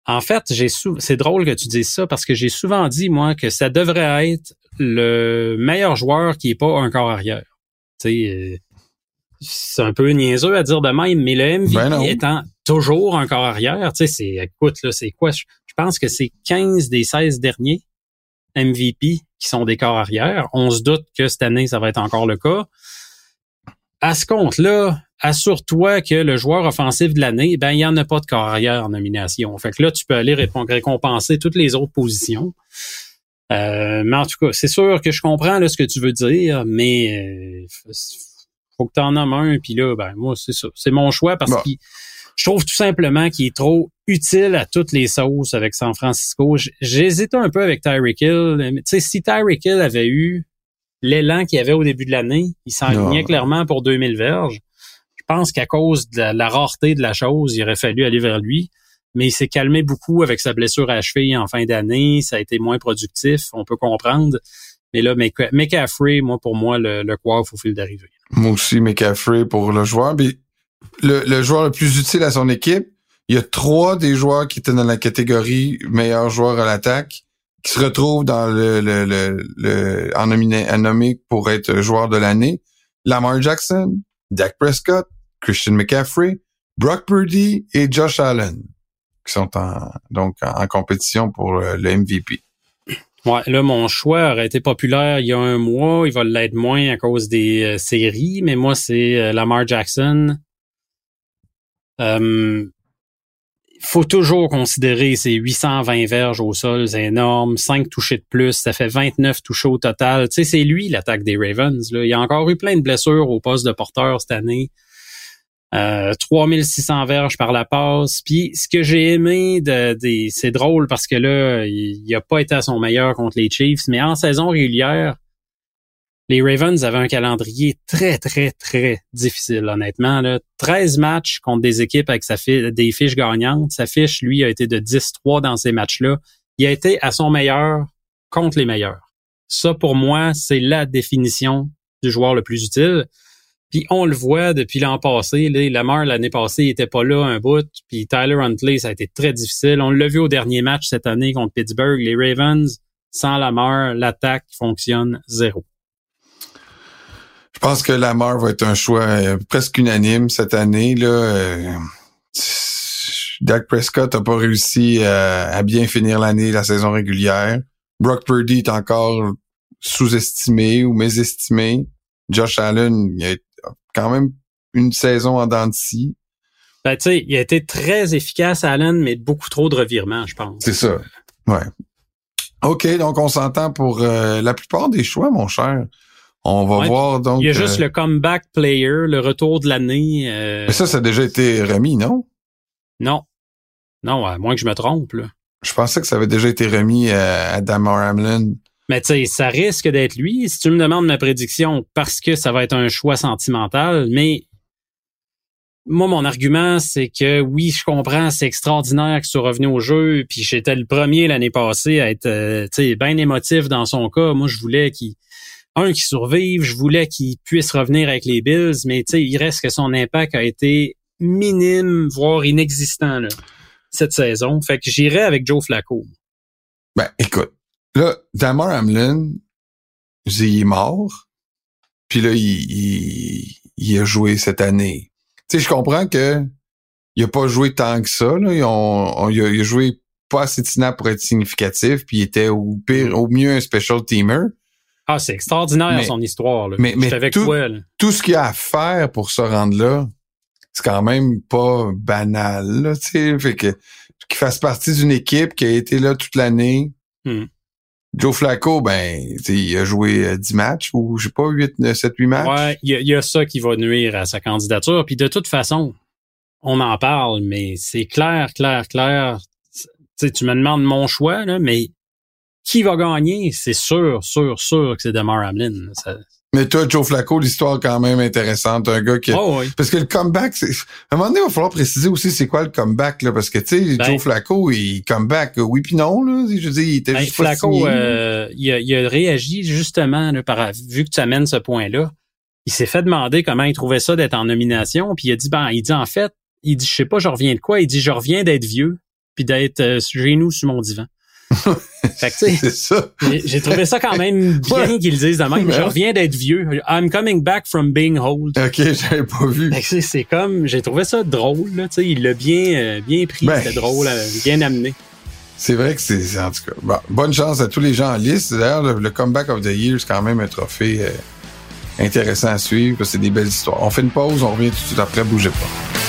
[SPEAKER 2] En fait, j'ai c'est drôle que tu dises ça parce que j'ai souvent dit, moi, que ça devrait être le meilleur joueur qui est pas un corps arrière. Tu sais, euh, c'est un peu niaiseux à dire de même, mais le MVP ben étant toujours un corps arrière, tu sais, c'est, écoute, là, c'est quoi? Je, pense que c'est 15 des 16 derniers MVP qui sont des corps arrière. On se doute que cette année, ça va être encore le cas. À ce compte-là, assure-toi que le joueur offensif de l'année, ben, il n'y en a pas de corps arrière en nomination. Fait que là, tu peux aller récompenser toutes les autres positions. Euh, mais en tout cas, c'est sûr que je comprends là, ce que tu veux dire, mais euh, faut que tu en nommes un, puis là, ben moi, c'est ça. C'est mon choix parce que je trouve tout simplement qu'il est trop utile à toutes les sauces avec San Francisco. J'hésitais un peu avec Tyreek Hill. Tu sais, si Tyreek Hill avait eu l'élan qu'il avait au début de l'année, il s'enlignait clairement pour 2000 verges. Je pense qu'à cause de la, rareté de la chose, il aurait fallu aller vers lui. Mais il s'est calmé beaucoup avec sa blessure à cheville en fin d'année. Ça a été moins productif, on peut comprendre. Mais là, McCaffrey, moi, pour moi, le, le coiffe au fil d'arrivée.
[SPEAKER 1] Moi aussi, McCaffrey pour le joueur. Le, le joueur le plus utile à son équipe, il y a trois des joueurs qui étaient dans la catégorie meilleur joueur à l'attaque qui se retrouvent dans le, le, le, en, nominé, nommé pour être joueur de l'année. Lamar Jackson, Dak Prescott, Christian McCaffrey, Brock Purdy et Josh Allen qui sont en, donc en compétition pour le MVP.
[SPEAKER 2] Ouais, là, mon choix aurait été populaire il y a un mois. Il va l'être moins à cause des euh, séries, mais moi, c'est euh, Lamar Jackson. Euh, faut toujours considérer ces 820 verges au sol, c'est énorme. 5 touchés de plus, ça fait 29 touchés au total. Tu sais, c'est lui l'attaque des Ravens. Là. Il a encore eu plein de blessures au poste de porteur cette année. Euh, 3600 verges par la passe. Puis ce que j'ai aimé, de, c'est drôle parce que là, il n'a pas été à son meilleur contre les Chiefs, mais en saison régulière, les Ravens avaient un calendrier très, très, très difficile, honnêtement. Là. 13 matchs contre des équipes avec des fiches gagnantes. Sa fiche, lui, a été de 10-3 dans ces matchs-là. Il a été à son meilleur contre les meilleurs. Ça, pour moi, c'est la définition du joueur le plus utile. Puis on le voit depuis l'an passé. Là, Lamar, l'année passée, il était pas là un bout. Puis Tyler Huntley, ça a été très difficile. On l'a vu au dernier match cette année contre Pittsburgh. Les Ravens, sans Lamar, l'attaque fonctionne zéro.
[SPEAKER 1] Je pense que Lamar va être un choix euh, presque unanime cette année. Là, euh, Dak Prescott n'a pas réussi euh, à bien finir l'année, la saison régulière. Brock Purdy est encore sous-estimé ou mésestimé. Josh Allen, il a quand même une saison en dents de scie.
[SPEAKER 2] Ben, tu sais, il a été très efficace, Allen, mais beaucoup trop de revirements, je pense.
[SPEAKER 1] C'est ça. Ouais. OK, donc on s'entend pour la plupart des choix, mon cher. On va voir donc.
[SPEAKER 2] Il y a juste euh, le comeback player, le retour de l'année.
[SPEAKER 1] Euh, Mais ça, ça a déjà été remis, non?
[SPEAKER 2] Non. Non, à moins que je me trompe. Là.
[SPEAKER 1] Je pensais que ça avait déjà été remis à, Damar Hamlin.
[SPEAKER 2] Mais tu sais, ça risque d'être lui. Si tu me demandes ma prédiction, parce que ça va être un choix sentimental, mais moi, mon argument, c'est que oui, je comprends, c'est extraordinaire qu'il soit revenu au jeu, puis j'étais le premier l'année passée à être, euh, tu sais, bien émotif dans son cas. Moi, je voulais qu'il un qui survive, je voulais qu'il puisse revenir avec les Bills, mais tu sais, il reste que son impact a été minime, voire inexistant cette saison. Fait que j'irai avec Joe Flacco.
[SPEAKER 1] Ben, écoute, là, Damar Hamlin, il est mort, puis là, il, il, a joué cette année. Tu sais, je comprends que il a pas joué tant que ça. Là. il, a, il, a, joué pas assez de pour être significatif, puis il était au pire, au mieux un special teamer.
[SPEAKER 2] Ah, c'est extraordinaire son histoire. Là. Mais, avec
[SPEAKER 1] tout, tout ce qu'il y a à faire pour se rendre là, c'est quand même pas banal. Là, fait que qu'il fasse partie d'une équipe qui a été là toute l'année. Hmm. Joe Flacco, ben, il a joué 10 euh, matchs ou je sais pas, 8, 7, 8 matchs.
[SPEAKER 2] Ouais, il y, a ça qui va nuire à sa candidature. Puis de toute façon, on en parle, mais c'est clair, clair, clair. sais, tu me demandes mon choix, là, mais qui va gagner, c'est sûr, sûr, sûr que c'est Demar Hamlin.
[SPEAKER 1] Mais toi, Joe Flacco, l'histoire quand même intéressante. Un gars qui.
[SPEAKER 2] Oh
[SPEAKER 1] parce que le comeback, c'est. À un moment donné, il va falloir préciser aussi c'est quoi le comeback, là. Parce que, tu sais, ben Joe Flacco, il comeback, oui puis non, là. Je veux dire, il était ben, juste
[SPEAKER 2] Flacco, euh, il, a, il, a, réagi justement, là, par, vu que tu amènes ce point-là. Il s'est fait demander comment il trouvait ça d'être en nomination. Puis il a dit, ben, il dit en fait, il dit, je sais pas, je reviens de quoi? Il dit, je reviens d'être vieux, puis d'être euh, chez nous sur mon divan. (laughs)
[SPEAKER 1] c'est ça.
[SPEAKER 2] J'ai trouvé ça quand même bien qu'ils disent de même. Je reviens d'être vieux. I'm coming back from being old.
[SPEAKER 1] OK, j'avais pas vu.
[SPEAKER 2] C'est comme, j'ai trouvé ça drôle. Là, il l'a bien, euh, bien pris. Ben, C'était drôle, euh, bien amené.
[SPEAKER 1] C'est vrai que c'est, en tout cas, bonne chance à tous les gens en liste. D'ailleurs, le, Comeback of the Year, c'est quand même un trophée euh, intéressant à suivre parce que c'est des belles histoires. On fait une pause, on revient tout de suite après, bougez pas.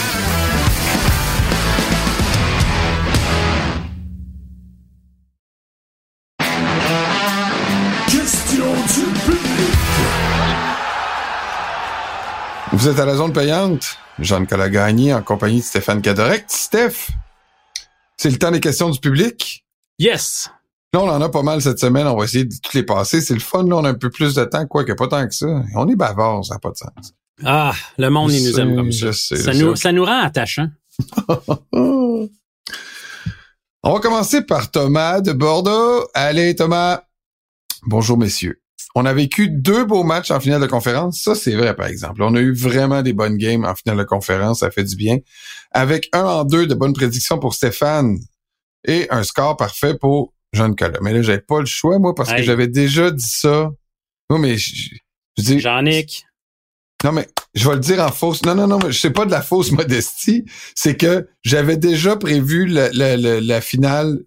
[SPEAKER 1] Vous êtes à la zone payante. Jean-Nicolas Gagné en compagnie de Stéphane Cadorec. Steph, c'est le temps des questions du public?
[SPEAKER 2] Yes!
[SPEAKER 1] Là, on en a pas mal cette semaine. On va essayer de toutes les passer. C'est le fun. Là, on a un peu plus de temps, quoique pas tant que ça. On est bavard, ça n'a pas de sens.
[SPEAKER 2] Ah, le monde, il nous aime
[SPEAKER 1] sais,
[SPEAKER 2] comme ça.
[SPEAKER 1] je sais,
[SPEAKER 2] ça,
[SPEAKER 1] je
[SPEAKER 2] nous,
[SPEAKER 1] sais.
[SPEAKER 2] ça nous rend attachants. (laughs)
[SPEAKER 1] On va commencer par Thomas de Bordeaux. Allez, Thomas. Bonjour, messieurs. On a vécu deux beaux matchs en finale de conférence. Ça, c'est vrai, par exemple. On a eu vraiment des bonnes games en finale de conférence. Ça fait du bien. Avec un en deux de bonnes prédictions pour Stéphane et un score parfait pour Jean-Nicolas. Mais là, j'avais pas le choix, moi, parce que j'avais déjà dit ça. Non, mais je, je dis,
[SPEAKER 2] Jean-Nic,
[SPEAKER 1] non, mais je vais le dire en fausse. Non, non, non, mais c'est pas de la fausse modestie. C'est que j'avais déjà prévu la, la, la, la finale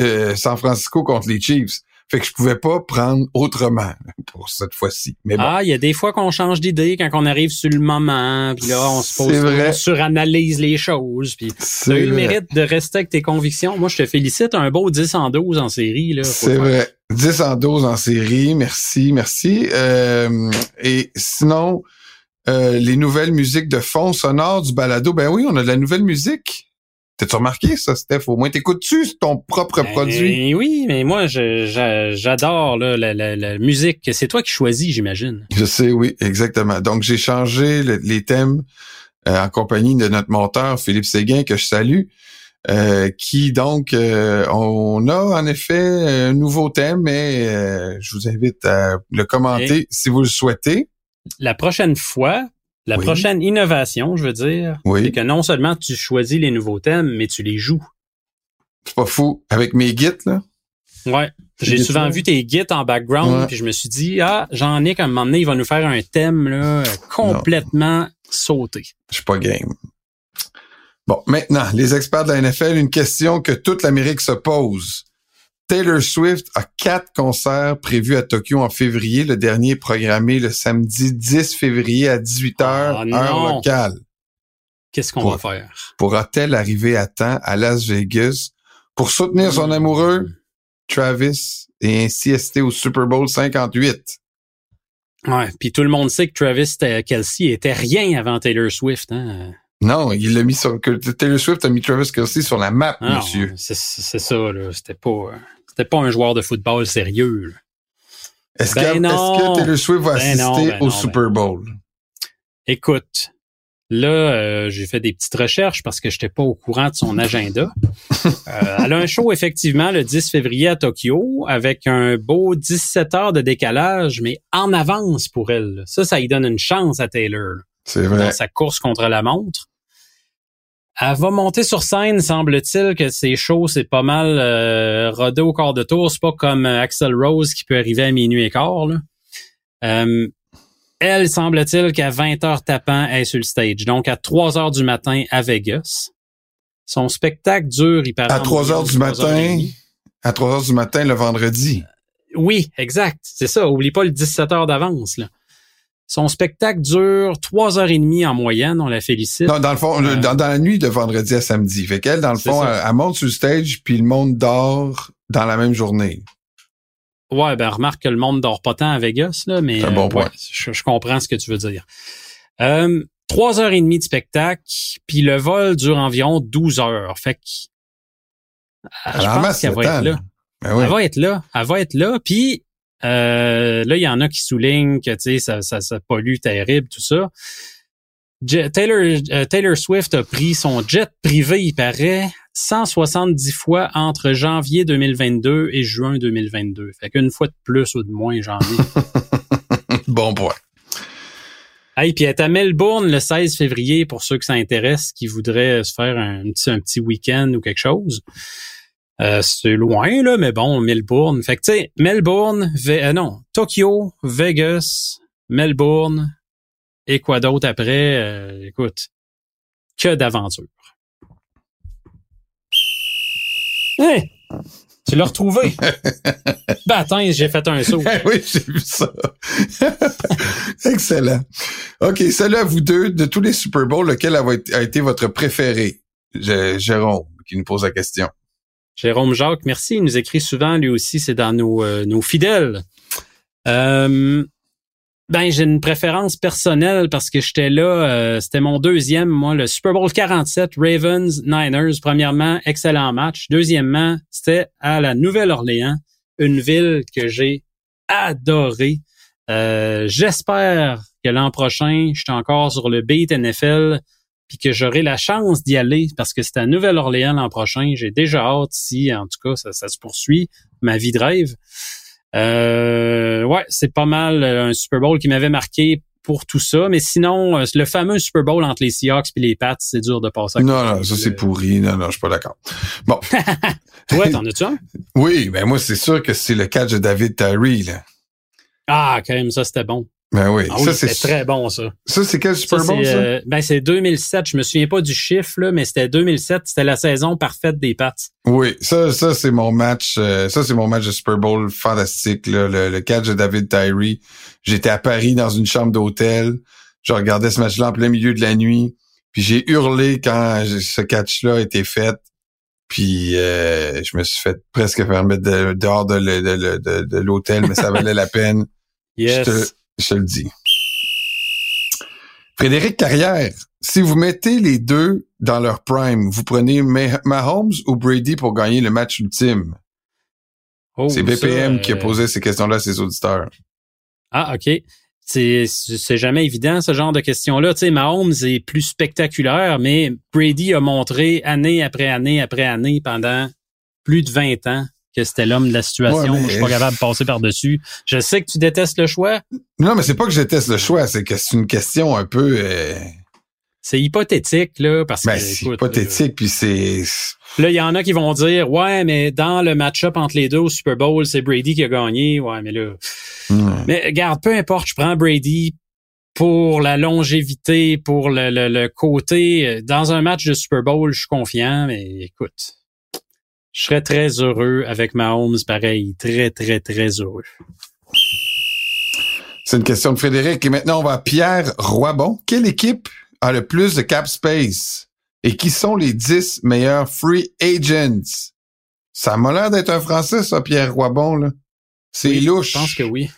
[SPEAKER 1] euh, San Francisco contre les Chiefs. Fait que je pouvais pas prendre autrement (laughs) pour cette fois-ci. Mais bon.
[SPEAKER 2] ah, il y a des fois qu'on change d'idée quand on arrive sur le moment, puis là, on se pose,
[SPEAKER 1] vrai.
[SPEAKER 2] on suranalyse les choses, puis tu as eu le mérite de rester avec tes convictions. Moi, je te félicite, un beau 10 en 12 en série. là.
[SPEAKER 1] C'est vrai. 10 en 12 en série. Merci, merci. Euh, et sinon, euh, les nouvelles musiques de fond sonore du balado. Ben oui, on a de la nouvelle musique. T'as-tu remarqué ça, Steph? Au moins, t'écoutes-tu ton propre produit?
[SPEAKER 2] Ben oui, mais moi, j'adore la, la, la musique. C'est toi qui choisis, j'imagine.
[SPEAKER 1] Je sais, oui, exactement. Donc, j'ai changé le- les thèmes euh, en compagnie de notre monteur Philippe Séguin, que je salue, euh, qui, donc, euh, on a en effet un nouveau thème, mais euh, je vous invite à le commenter si vous le souhaitez.
[SPEAKER 2] La prochaine fois, la
[SPEAKER 1] Oui.
[SPEAKER 2] prochaine innovation, je veux dire, c'est
[SPEAKER 1] Oui,
[SPEAKER 2] que non seulement tu choisis les nouveaux thèmes, mais tu les joues.
[SPEAKER 1] c'est pas fou. Avec mes guides, là?
[SPEAKER 2] Ouais. J'ai souvent vu tes guides en background, puis je me suis dit, ah, Jean-Nic, à un moment donné, il va nous faire un thème là, complètement sauté.
[SPEAKER 1] Je suis pas game. Bon, maintenant, les experts de la NFL, une question que toute l'Amérique se pose. Taylor Swift a quatre concerts prévus à Tokyo en février. Le dernier est programmé le samedi 10 février à 18h,
[SPEAKER 2] Ah,
[SPEAKER 1] heure locale.
[SPEAKER 2] Qu'est-ce qu'on va faire?
[SPEAKER 1] Pourra-t-elle arriver à temps à Las Vegas pour soutenir son amoureux, Travis, et ainsi assister au Super Bowl 58?
[SPEAKER 2] Ouais. Puis tout le monde sait que Travis Kelsey était rien avant Taylor Swift. Hein?
[SPEAKER 1] Non, il l'a mis sur, Taylor Swift a mis Travis Kelsey sur la map,
[SPEAKER 2] Ah,
[SPEAKER 1] monsieur.
[SPEAKER 2] c'est ça, là. C'était pas, euh, c'était pas un joueur de football sérieux.
[SPEAKER 1] Est-ce
[SPEAKER 2] Ben
[SPEAKER 1] que, que Taylor Swift va
[SPEAKER 2] Ben
[SPEAKER 1] assister
[SPEAKER 2] non, ben
[SPEAKER 1] au
[SPEAKER 2] non,
[SPEAKER 1] Super Bowl?
[SPEAKER 2] Écoute, là, euh, j'ai fait des petites recherches parce que je n'étais pas au courant de son agenda. (laughs) Euh, elle a un show effectivement le 10 février à Tokyo avec un beau 17 heures de décalage, mais en avance pour elle. Ça, ça lui donne une chance à Taylor
[SPEAKER 1] C'est
[SPEAKER 2] dans
[SPEAKER 1] vrai.
[SPEAKER 2] sa course contre la montre. Elle va monter sur scène, semble-t-il que ses shows, c'est pas mal euh, rodé au quart de tour. C'est pas comme euh, Axel Rose qui peut arriver à minuit et quart. Là. Euh, elle, semble-t-il qu'à 20 heures tapant, elle est sur le stage. Donc, à 3 heures du matin à Vegas. Son spectacle dure, il paraît...
[SPEAKER 1] À
[SPEAKER 2] en
[SPEAKER 1] 3 heures du matin, à 3 heures du matin le vendredi?
[SPEAKER 2] Oui, exact. C'est ça. Oublie pas le 17 heures d'avance. là. Son spectacle dure 3 heures et demie en moyenne. On la félicite.
[SPEAKER 1] Non, dans le fond,
[SPEAKER 2] Euh,
[SPEAKER 1] dans, dans la nuit de vendredi à samedi. Fait qu'elle, dans le fond, elle, elle monte sur le stage, puis le monde dort dans la même journée.
[SPEAKER 2] Ouais, ben remarque que le monde dort pas tant à Vegas, là, mais
[SPEAKER 1] un bon
[SPEAKER 2] euh,
[SPEAKER 1] point.
[SPEAKER 2] ouais, je, je comprends ce que tu veux dire. Euh, Trois heures et demie de spectacle, puis le vol dure environ 12 heures. Fait que
[SPEAKER 1] Elle
[SPEAKER 2] je pense qu'elle
[SPEAKER 1] le
[SPEAKER 2] va
[SPEAKER 1] temps,
[SPEAKER 2] être là.
[SPEAKER 1] là. Ben oui.
[SPEAKER 2] Elle va être là. Elle va être là. Puis euh, là, il y en a qui soulignent que tu sais, ça, ça, ça pollue terrible, tout ça. Taylor, euh, Taylor Swift a pris son jet privé, il paraît, 170 fois entre janvier 2022 et juin 2022. Fait qu'une fois de plus ou de moins janvier. (laughs)
[SPEAKER 1] Bon point.
[SPEAKER 2] hey, puis elle est à Melbourne le 16 février pour ceux que ça intéresse, qui voudraient se faire un petit, un petit week-end ou quelque chose. Euh, c'est loin, là, mais bon, Melbourne. Fait que, tu sais, Melbourne, euh, non, Tokyo, Vegas, Melbourne, et quoi d'autre après? Euh, écoute, que d'aventure. Hey! Tu l'as retrouvé? (laughs) ben attends, j'ai fait un saut. (laughs)
[SPEAKER 1] oui, j'ai vu ça. (laughs) Excellent. OK, celui à vous deux, de tous les Super Bowls, lequel a, été votre préféré? Jérôme, qui nous pose la question.
[SPEAKER 2] Jérôme Jacques, merci. Il nous écrit souvent, lui aussi, c'est dans nos, euh, fidèles. Euh, Ben, j'ai une préférence personnelle parce que j'étais là, euh, c'était mon deuxième, moi, le Super Bowl 47, Ravens, Niners. Premièrement, excellent match. Deuxièmement, c'était à la Nouvelle-Orléans, une ville que j'ai adorée. Euh, j'espère que l'an prochain, je suis encore sur le beat NFL puis que j'aurai la chance d'y aller parce que c'est à Nouvelle-Orléans l'an prochain. J'ai déjà hâte si, en tout cas, ça, ça se poursuit, ma vie de rêve. Euh, ouais, c'est pas mal euh, un Super Bowl qui m'avait marqué pour tout ça. Mais sinon, euh, le fameux Super Bowl entre les Seahawks et les Pats, c'est dur de passer à
[SPEAKER 1] Non, non, ça c'est pourri. Non, non, je suis pas d'accord. Bon. (laughs)
[SPEAKER 2] Toi, t'en as-tu un?
[SPEAKER 1] Oui, ben moi, c'est sûr que c'est le catch de David Tyree, là.
[SPEAKER 2] Ah, quand même, ça, c'était bon.
[SPEAKER 1] Ben oui,
[SPEAKER 2] Ah
[SPEAKER 1] ça c'est
[SPEAKER 2] très bon, ça.
[SPEAKER 1] ça c'est quel Super Bowl ça?
[SPEAKER 2] euh, ben, c'est 2007. Je me souviens pas du chiffre, là, mais c'était 2007. C'était la saison parfaite des Pats.
[SPEAKER 1] Oui, ça ça c'est mon match euh, ça c'est mon match de Super Bowl fantastique là, le, le catch de David Tyree. J'étais à Paris dans une chambre d'hôtel, je regardais ce match-là en plein milieu de la nuit, puis j'ai hurlé quand ce catch-là a été fait. Puis euh, je me suis fait presque faire mettre de- dehors de- de l'hôtel, mais ça valait la (laughs) peine.
[SPEAKER 2] Yes.
[SPEAKER 1] Je le dis. Frédéric Carrière, si vous mettez les deux dans leur prime, vous prenez Ma- Mahomes ou Brady pour gagner le match ultime?
[SPEAKER 2] Oh,
[SPEAKER 1] C'est
[SPEAKER 2] ça,
[SPEAKER 1] BPM qui a
[SPEAKER 2] euh,
[SPEAKER 1] posé ces questions-là à ses auditeurs.
[SPEAKER 2] Ah, OK. C'est, c'est jamais évident, ce genre de questions-là. Tu sais, Mahomes est plus spectaculaire, mais Brady a montré année après année après année pendant plus de 20 ans que c'était l'homme de la situation.
[SPEAKER 1] Ouais, mais-
[SPEAKER 2] Moi, Je suis pas capable de passer par-dessus. Je sais que tu détestes le choix.
[SPEAKER 1] Non, mais c'est pas que je teste le choix, c'est que c'est une question un peu... euh,
[SPEAKER 2] C'est hypothétique, là, parce
[SPEAKER 1] ben,
[SPEAKER 2] que,
[SPEAKER 1] c'est hypothétique, puis c'est...
[SPEAKER 2] euh, là, il y en a qui vont dire, ouais, mais dans le match-up entre les deux au Super Bowl, c'est Brady qui a gagné. Ouais, mais là. Mais regarde, peu importe, je prends Brady pour la longévité, pour le, le- le côté. euh, Dans un match de Super Bowl, je suis confiant, mais écoute, je serais très heureux avec Mahomes, pareil, très, très, très heureux.
[SPEAKER 1] C'est une question de Frédéric. Et maintenant, on va à Pierre Roibon. Quelle équipe a le plus de cap space? Et qui sont les 10 meilleurs free agents? Ça m'a l'air d'être un Français, ça, Pierre Roibon, là. C'est
[SPEAKER 2] Oui,
[SPEAKER 1] louche.
[SPEAKER 2] Je pense que oui.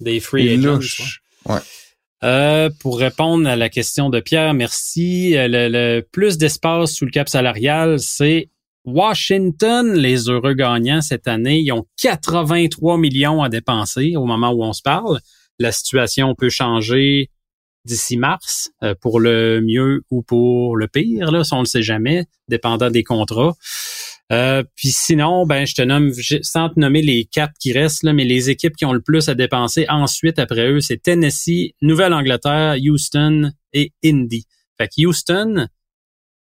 [SPEAKER 2] Des free agents.
[SPEAKER 1] louche. Ouais.
[SPEAKER 2] Euh, pour répondre à la question de Pierre, merci. Euh, Le, le plus d'espace sous le cap salarial, c'est Washington, les heureux gagnants cette année. Ils ont 83 millions à dépenser au moment où on se parle. La situation peut changer d'ici mars euh, pour le mieux ou pour le pire, là, ça on le sait jamais, dépendant des contrats. Euh, puis sinon, ben je te nomme, sans te nommer les quatre qui restent, là, mais les équipes qui ont le plus à dépenser ensuite après eux, c'est Tennessee, Nouvelle-Angleterre, Houston et Indy. Fait que Houston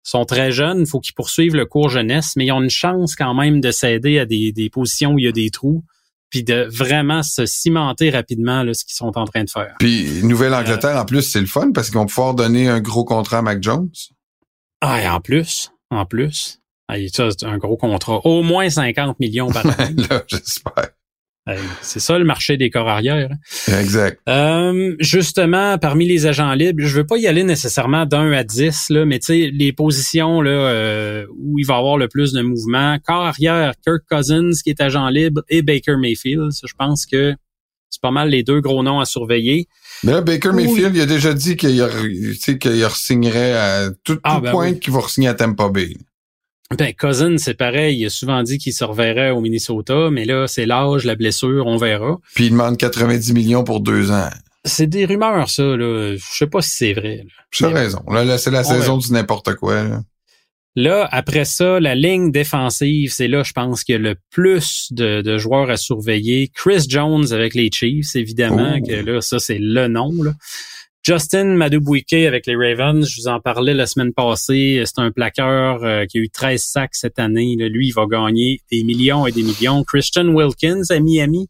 [SPEAKER 2] sont très jeunes, faut qu'ils poursuivent le cours jeunesse, mais ils ont une chance quand même de s'aider à des, des positions où il y a des trous, puis de vraiment se cimenter rapidement là, ce qu'ils sont en train de faire.
[SPEAKER 1] Puis Nouvelle-Angleterre, en plus, c'est le fun parce qu'ils vont pouvoir donner un gros contrat à Mac Jones.
[SPEAKER 2] Ah, et en plus, en plus, ah, ça, c'est un gros contrat. Au moins 50 millions par année. (laughs)
[SPEAKER 1] là, j'espère.
[SPEAKER 2] C'est ça le marché des corps arrière. hein.
[SPEAKER 1] Exact.
[SPEAKER 2] Euh, justement, parmi les agents libres, je veux pas y aller nécessairement d'un à dix, là, mais tu sais, les positions là euh, où il va y avoir le plus de mouvement, corps arrière, Kirk Cousins qui est agent libre et Baker Mayfield. Ça, je pense que c'est pas mal les deux gros noms à surveiller.
[SPEAKER 1] Mais là, Baker. Mayfield, il a déjà dit qu'il a- tu sais, qu'il re-signerait à tout,
[SPEAKER 2] Ah,
[SPEAKER 1] tout
[SPEAKER 2] ben
[SPEAKER 1] point
[SPEAKER 2] oui.
[SPEAKER 1] qu'il va re-signer à Tampa Bay.
[SPEAKER 2] Ben, Cousins, c'est pareil. Il a souvent dit qu'il se reverrait au Minnesota, mais là, c'est l'âge, la blessure, on verra.
[SPEAKER 1] Puis il demande 90 millions pour deux ans.
[SPEAKER 2] C'est des rumeurs, ça. Là. Je sais pas si c'est vrai.
[SPEAKER 1] Tu as raison. Là, là, c'est la
[SPEAKER 2] On
[SPEAKER 1] saison du n'importe quoi. là.
[SPEAKER 2] Là, après ça, la ligne défensive, c'est là, je pense, qu'il y a le plus de, de joueurs à surveiller. Chris Jones avec les Chiefs, évidemment,
[SPEAKER 1] Oh.
[SPEAKER 2] que là, ça, c'est le nom. Là. Justin Madubuike avec les Ravens, je vous en parlais la semaine passée. C'est un plaqueur euh, qui a eu 13 sacs cette année. Lui, il va gagner des millions et des millions. Christian Wilkins à Miami,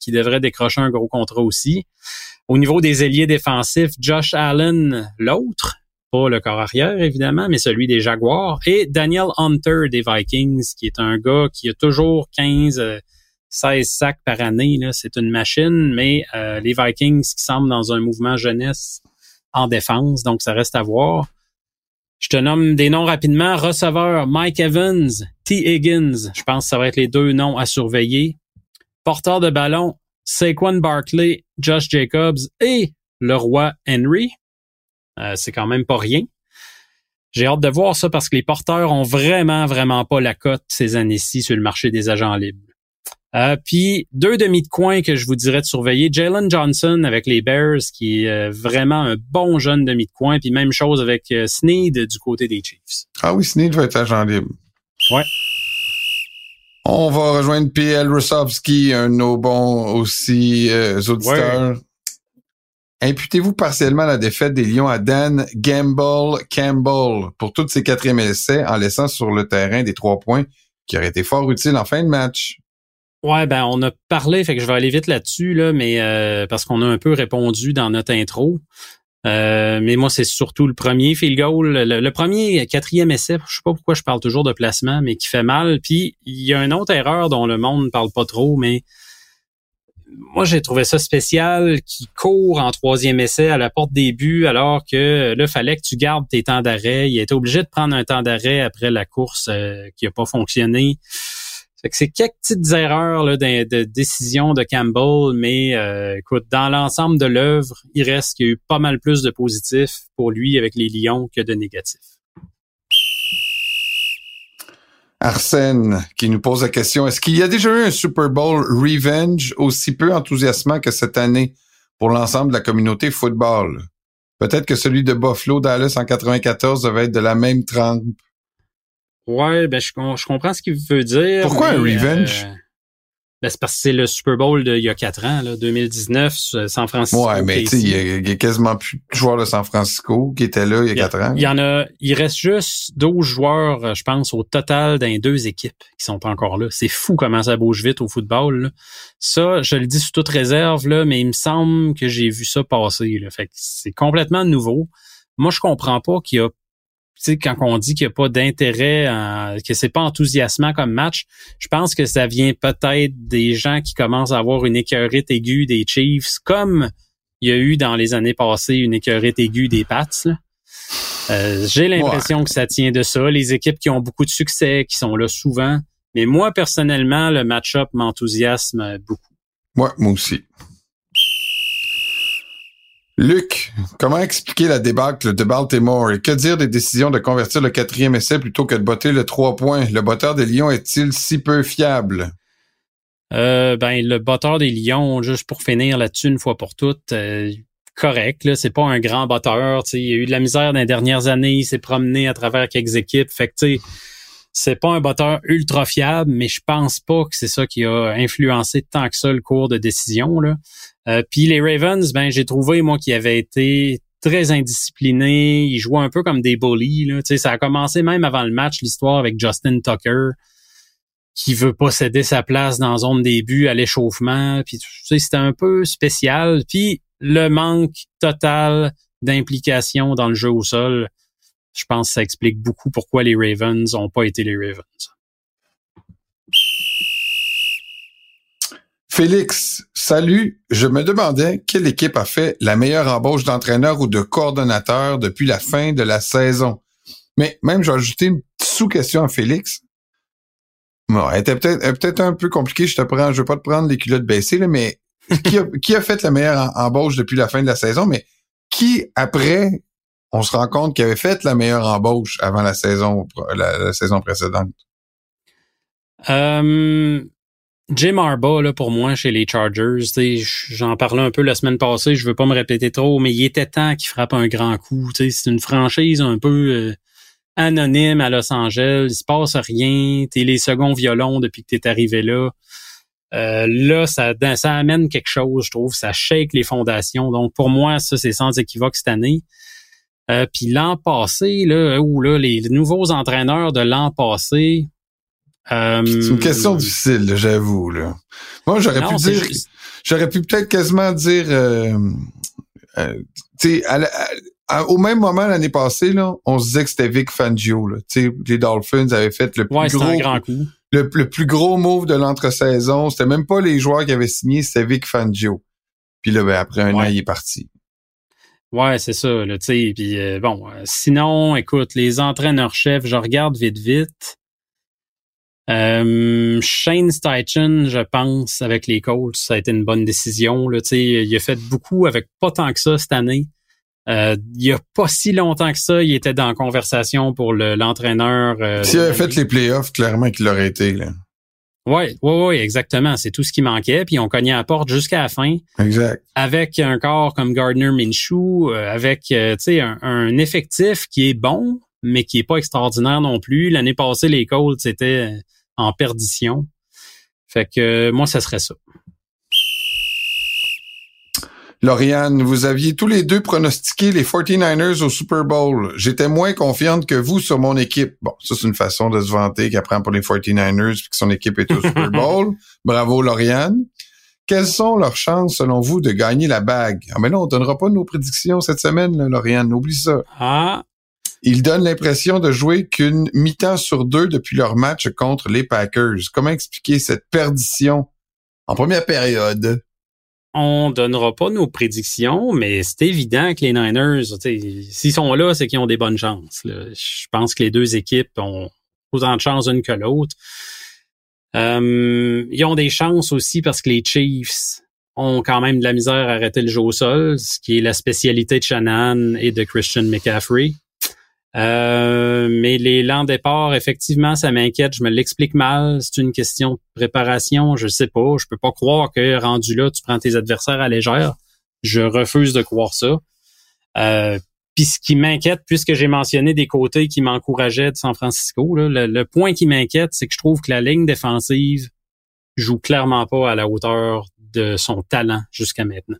[SPEAKER 2] qui devrait décrocher un gros contrat aussi. Au niveau des ailiers défensifs, Josh Allen, l'autre, pas le corps arrière, évidemment, mais celui des Jaguars. Et Daniel Hunter des Vikings, qui est un gars qui a toujours 15, euh, 16 sacs par année. C'est une machine, mais euh, les Vikings qui semblent dans un mouvement jeunesse en défense, donc ça reste à voir. Je te nomme des noms rapidement. Receveur, Mike Evans, T. Higgins. Je pense que ça va être les deux noms à surveiller. Porteur de ballon, Saquon Barkley, Josh Jacobs et le roi Henry. Euh, c'est quand même pas rien. J'ai hâte de voir ça parce que les porteurs ont vraiment, vraiment pas la cote ces années-ci sur le marché des agents libres. Euh, puis deux demi de coin que je vous dirais de surveiller. Jalen Johnson avec les Bears, qui est euh, vraiment un bon jeune demi de coin. Puis même chose avec euh, Sneed du côté des Chiefs.
[SPEAKER 1] Ah oui, Sneed va être agent libre.
[SPEAKER 2] Ouais.
[SPEAKER 1] On va rejoindre PL Rosovski, un de nos bons aussi auditeurs. Imputez-vous partiellement la défaite des Lions à Dan Gamble Campbell pour toutes ses quatrièmes essais en laissant sur le terrain des trois points qui auraient été fort utiles en fin de match.
[SPEAKER 2] Ouais, ben on a parlé, fait que je vais aller vite là-dessus, là, mais euh, parce qu'on a un peu répondu dans notre intro. Euh, mais moi, c'est surtout le premier field goal. Le, premier quatrième essai, je sais pas pourquoi je parle toujours de placement, mais qui fait mal. Puis il y a une autre erreur dont le monde ne parle pas trop, mais moi, j'ai trouvé ça spécial qui court en troisième essai à la porte des buts alors que là, fallait que tu gardes tes temps d'arrêt. Il était obligé de prendre un temps d'arrêt après la course euh, qui a pas fonctionné. Fait que c'est quelques petites erreurs là, de, décision de Campbell, mais euh, écoute, dans l'ensemble de l'œuvre, il reste qu'il y a eu pas mal plus de positifs pour lui avec les Lions que de négatifs.
[SPEAKER 1] Arsène qui nous pose la question, est-ce qu'il y a déjà eu un Super Bowl Revenge aussi peu enthousiasmant que cette année pour l'ensemble de la communauté football? Peut-être que celui de Buffalo Dallas en 94 devait être de la même trempe.
[SPEAKER 2] Ouais, ben je, je comprends ce qu'il veut dire.
[SPEAKER 1] Pourquoi un revenge?
[SPEAKER 2] Euh, ben, c'est parce que c'est le Super Bowl d'il y a quatre ans, là, 2019, San Francisco.
[SPEAKER 1] Ouais, mais tu sais, il y, a quasiment plus de joueurs de San Francisco qui étaient là il y a quatre ans.
[SPEAKER 2] Il y en a, il reste juste 12 joueurs, je pense, au total dans deux équipes qui sont encore là. C'est fou comment ça bouge vite au football. Ça, je le dis sous toute réserve, là, mais il me semble que j'ai vu ça passer. Là. Fait que c'est complètement nouveau. Moi, je comprends pas qu'il y a quand on dit qu'il n'y a pas d'intérêt, que c'est pas enthousiasmant comme match, je pense que ça vient peut-être des gens qui commencent à avoir une écœurite aiguë des Chiefs, comme il y a eu dans les années passées une écœurite aiguë des Pats. Euh, J'ai l'impression que ça tient de ça. Les équipes qui ont beaucoup de succès, qui sont là souvent. Mais moi, personnellement, le match-up m'enthousiasme beaucoup.
[SPEAKER 1] Ouais, moi aussi. Luc, comment expliquer la débâcle de Baltimore? Et que dire des décisions de convertir le quatrième essai plutôt que de botter le trois points? Le botteur des Lions est-il si peu fiable?
[SPEAKER 2] Euh, ben, le botteur des Lions, juste pour finir là-dessus une fois pour toutes, euh, correct. Là, c'est pas un grand botteur. Il a eu de la misère dans les dernières années. Il s'est promené à travers quelques équipes. Fait que, tu c'est pas un botteur ultra fiable, mais je pense pas que c'est ça qui a influencé tant que ça le cours de décision. Là. Euh, puis les Ravens, ben j'ai trouvé moi qui avait été très indiscipliné, ils jouaient un peu comme des bullies. Là. Tu sais, ça a commencé même avant le match, l'histoire avec Justin Tucker qui veut pas céder sa place dans la zone début à l'échauffement. Puis tu sais, c'était un peu spécial. Puis le manque total d'implication dans le jeu au sol, je pense que ça explique beaucoup pourquoi les Ravens ont pas été les Ravens.
[SPEAKER 1] Félix, salut. Je me demandais quelle équipe a fait la meilleure embauche d'entraîneur ou de coordonnateur depuis la fin de la saison. Mais même, j'ai ajouté une sous-question à Félix. Bon, elle était peut-être peut un peu compliquée. Je te prends, je veux pas te prendre les culottes baissées, mais (laughs) qui a fait la meilleure embauche depuis la fin de la saison? Mais qui, après, on se rend compte qu'il avait fait la meilleure embauche avant la saison, la, saison précédente?
[SPEAKER 2] Euh, Jim Harbaugh, là, pour moi, chez les Chargers, j'en parlais un peu la semaine passée, je veux pas me répéter trop, mais il était temps qu'il frappe un grand coup. C'est une franchise un peu euh, anonyme à Los Angeles, il se passe rien, t'es les seconds violons depuis que t'es arrivé là. Euh, là, ça, ça amène quelque chose, je trouve, ça shake les fondations. Donc, pour moi, ça, c'est sans équivoque cette année. Euh, Puis l'an passé, là, où là, les nouveaux entraîneurs de l'an passé,
[SPEAKER 1] euh, c'est une question difficile, j'avoue. Là. Moi, j'aurais pu dire, j'aurais pu peut-être quasiment dire, euh, euh, tu sais, au même moment l'année passée, là, on se disait que c'était Vic Fangio. Là. Les Dolphins avaient fait le plus gros,
[SPEAKER 2] grand coup.
[SPEAKER 1] Le, plus gros move de l'entre-saison. C'était même pas les joueurs qui avaient signé, c'était Vic Fangio. Puis là, ben, après un an, il est parti.
[SPEAKER 2] Ouais, c'est ça. Là, puis bon, sinon, écoute, les entraîneurs-chefs, je regarde vite vite. Euh, Shane Steichen, je pense, avec les Colts, ça a été une bonne décision. Là, il a fait beaucoup avec pas tant que ça cette année. Euh, il y a pas si longtemps que ça, il était dans conversation pour l'entraîneur.
[SPEAKER 1] Euh, S'il avait fait les playoffs, clairement qu'il l'aurait été. Là.
[SPEAKER 2] Oui, oui, oui, exactement. C'est tout ce qui manquait. Puis on cognait à la porte jusqu'à la fin.
[SPEAKER 1] Exact.
[SPEAKER 2] Avec un corps comme Gardner Minshew, euh, avec euh, un, un effectif qui est bon, mais qui est pas extraordinaire non plus. L'année passée, les Colts étaient en perdition. Fait que moi, ça serait ça.
[SPEAKER 1] Lauriane, vous aviez tous les deux pronostiqué les 49ers au Super Bowl. J'étais moins confiante que vous sur mon équipe. Bon, ça, c'est une façon de se vanter qu'elle prend pour les 49ers puis que son équipe est au Super (laughs) Bowl. Bravo, Lauriane. Quelles sont leurs chances, selon vous, de gagner la bague? Ah, mais non, on donnera pas nos prédictions cette semaine, là, Lauriane. Oublie ça.
[SPEAKER 2] Ah.
[SPEAKER 1] Ils donnent l'impression de jouer qu'une mi-temps sur deux depuis leur match contre les Packers. Comment expliquer cette perdition en première période?
[SPEAKER 2] On donnera pas nos prédictions, mais c'est évident que les Niners, s'ils sont là, c'est qu'ils ont des bonnes chances. Je pense que les deux équipes ont autant de chances une que l'autre. Euh, ils ont des chances aussi parce que les Chiefs ont quand même de la misère à arrêter le jeu au sol, ce qui est la spécialité de Shannon et de Christian McCaffrey. Euh, mais les lents départ, effectivement, ça m'inquiète. Je me l'explique mal. C'est une question de préparation. Je sais pas. Je peux pas croire que rendu là, tu prends tes adversaires à légère. Je refuse de croire ça. Euh, puis ce qui m'inquiète, puisque j'ai mentionné des côtés qui m'encourageaient de San Francisco, le, point qui m'inquiète, c'est que je trouve que la ligne défensive joue clairement pas à la hauteur de son talent jusqu'à maintenant.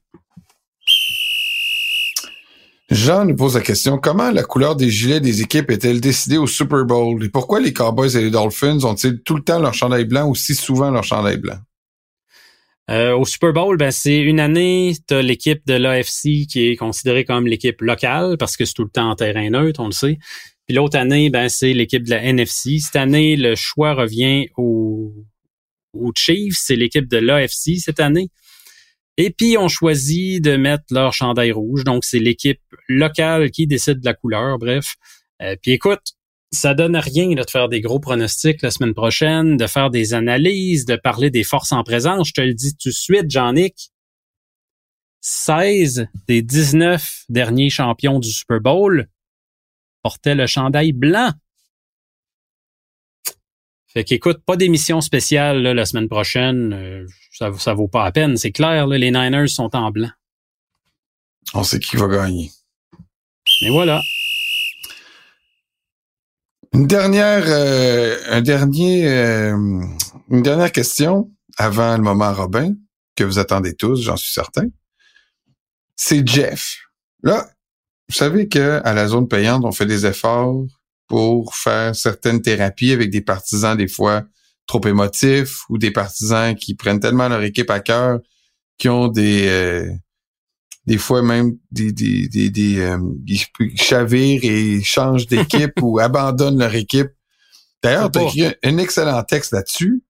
[SPEAKER 1] Jean nous pose la question, comment la couleur des gilets des équipes est-elle décidée au Super Bowl? Et pourquoi les Cowboys et les Dolphins ont-ils tout le temps leur chandail blanc ou si souvent leur chandail blanc?
[SPEAKER 2] Euh, au Super Bowl, ben c'est une année, tu l'équipe de l'AFC qui est considérée comme l'équipe locale parce que c'est tout le temps en terrain neutre, on le sait. Puis l'autre année, ben c'est l'équipe de la NFC. Cette année, le choix revient aux Chiefs, c'est l'équipe de l'AFC cette année. Et puis, on choisit de mettre leur chandail rouge. Donc, c'est l'équipe locale qui décide de la couleur, bref. Euh, puis écoute, ça donne rien de faire des gros pronostics la semaine prochaine, de faire des analyses, de parler des forces en présence. Je te le dis tout de suite, Jean-Nic. 16 des 19 derniers champions du Super Bowl portaient le chandail blanc. Fait qu'écoute, pas d'émission spéciale la semaine prochaine. Euh, ça, ça vaut pas la peine. C'est clair, les Niners sont en blanc.
[SPEAKER 1] On sait qui va gagner.
[SPEAKER 2] Mais voilà.
[SPEAKER 1] Une dernière, euh, un dernier, euh, une dernière question avant le moment Robin que vous attendez tous, j'en suis certain. C'est Jeff. Là, vous savez que à la zone payante, on fait des efforts pour faire certaines thérapies avec des partisans des fois trop émotifs ou des partisans qui prennent tellement leur équipe à cœur qui ont des euh, des fois même des des des, des, euh, chavirent et changent d'équipe (laughs) ou abandonnent leur équipe. D'ailleurs, tu as écrit un, excellent texte là-dessus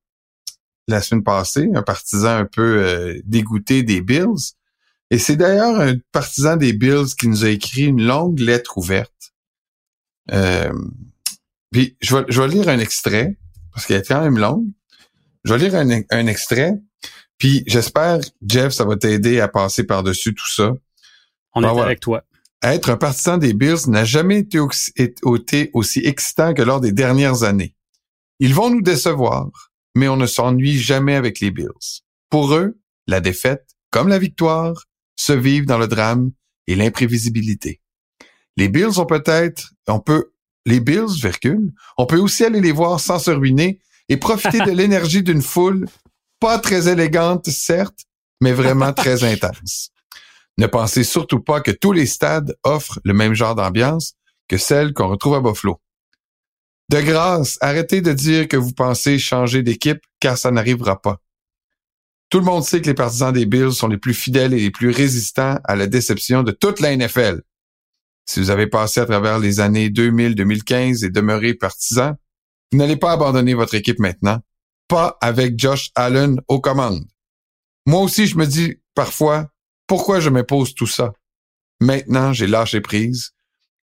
[SPEAKER 1] la semaine passée, un partisan un peu euh, dégoûté des Bills. Et c'est d'ailleurs un partisan des Bills qui nous a écrit une longue lettre ouverte euh, puis je vais, je vais lire un extrait, parce qu'elle est quand même longue. Je vais lire un, un extrait, puis j'espère, Jeff, ça va t'aider à passer par-dessus tout ça.
[SPEAKER 2] On est avec toi.
[SPEAKER 1] Être un partisan des Bills n'a jamais été aussi excitant que lors des dernières années. Ils vont nous décevoir, mais on ne s'ennuie jamais avec les Bills. Pour eux, la défaite, comme la victoire, se vivent dans le drame et l'imprévisibilité. Les Bills ont peut-être, on peut, les Bills, virgule, on peut aussi aller les voir sans se ruiner et profiter de (laughs) l'énergie d'une foule pas très élégante, certes, mais vraiment très (laughs) intense. Ne pensez surtout pas que tous les stades offrent le même genre d'ambiance que celle qu'on retrouve à Buffalo. De grâce, arrêtez de dire que vous pensez changer d'équipe car ça n'arrivera pas. Tout le monde sait que les partisans des Bills sont les plus fidèles et les plus résistants à la déception de toute la NFL. Si vous avez passé à travers les années 2000-2015 et demeuré partisan, vous n'allez pas abandonner votre équipe maintenant. Pas avec Josh Allen aux commandes. Moi aussi, je me dis parfois, pourquoi je m'impose tout ça? Maintenant, j'ai lâché prise.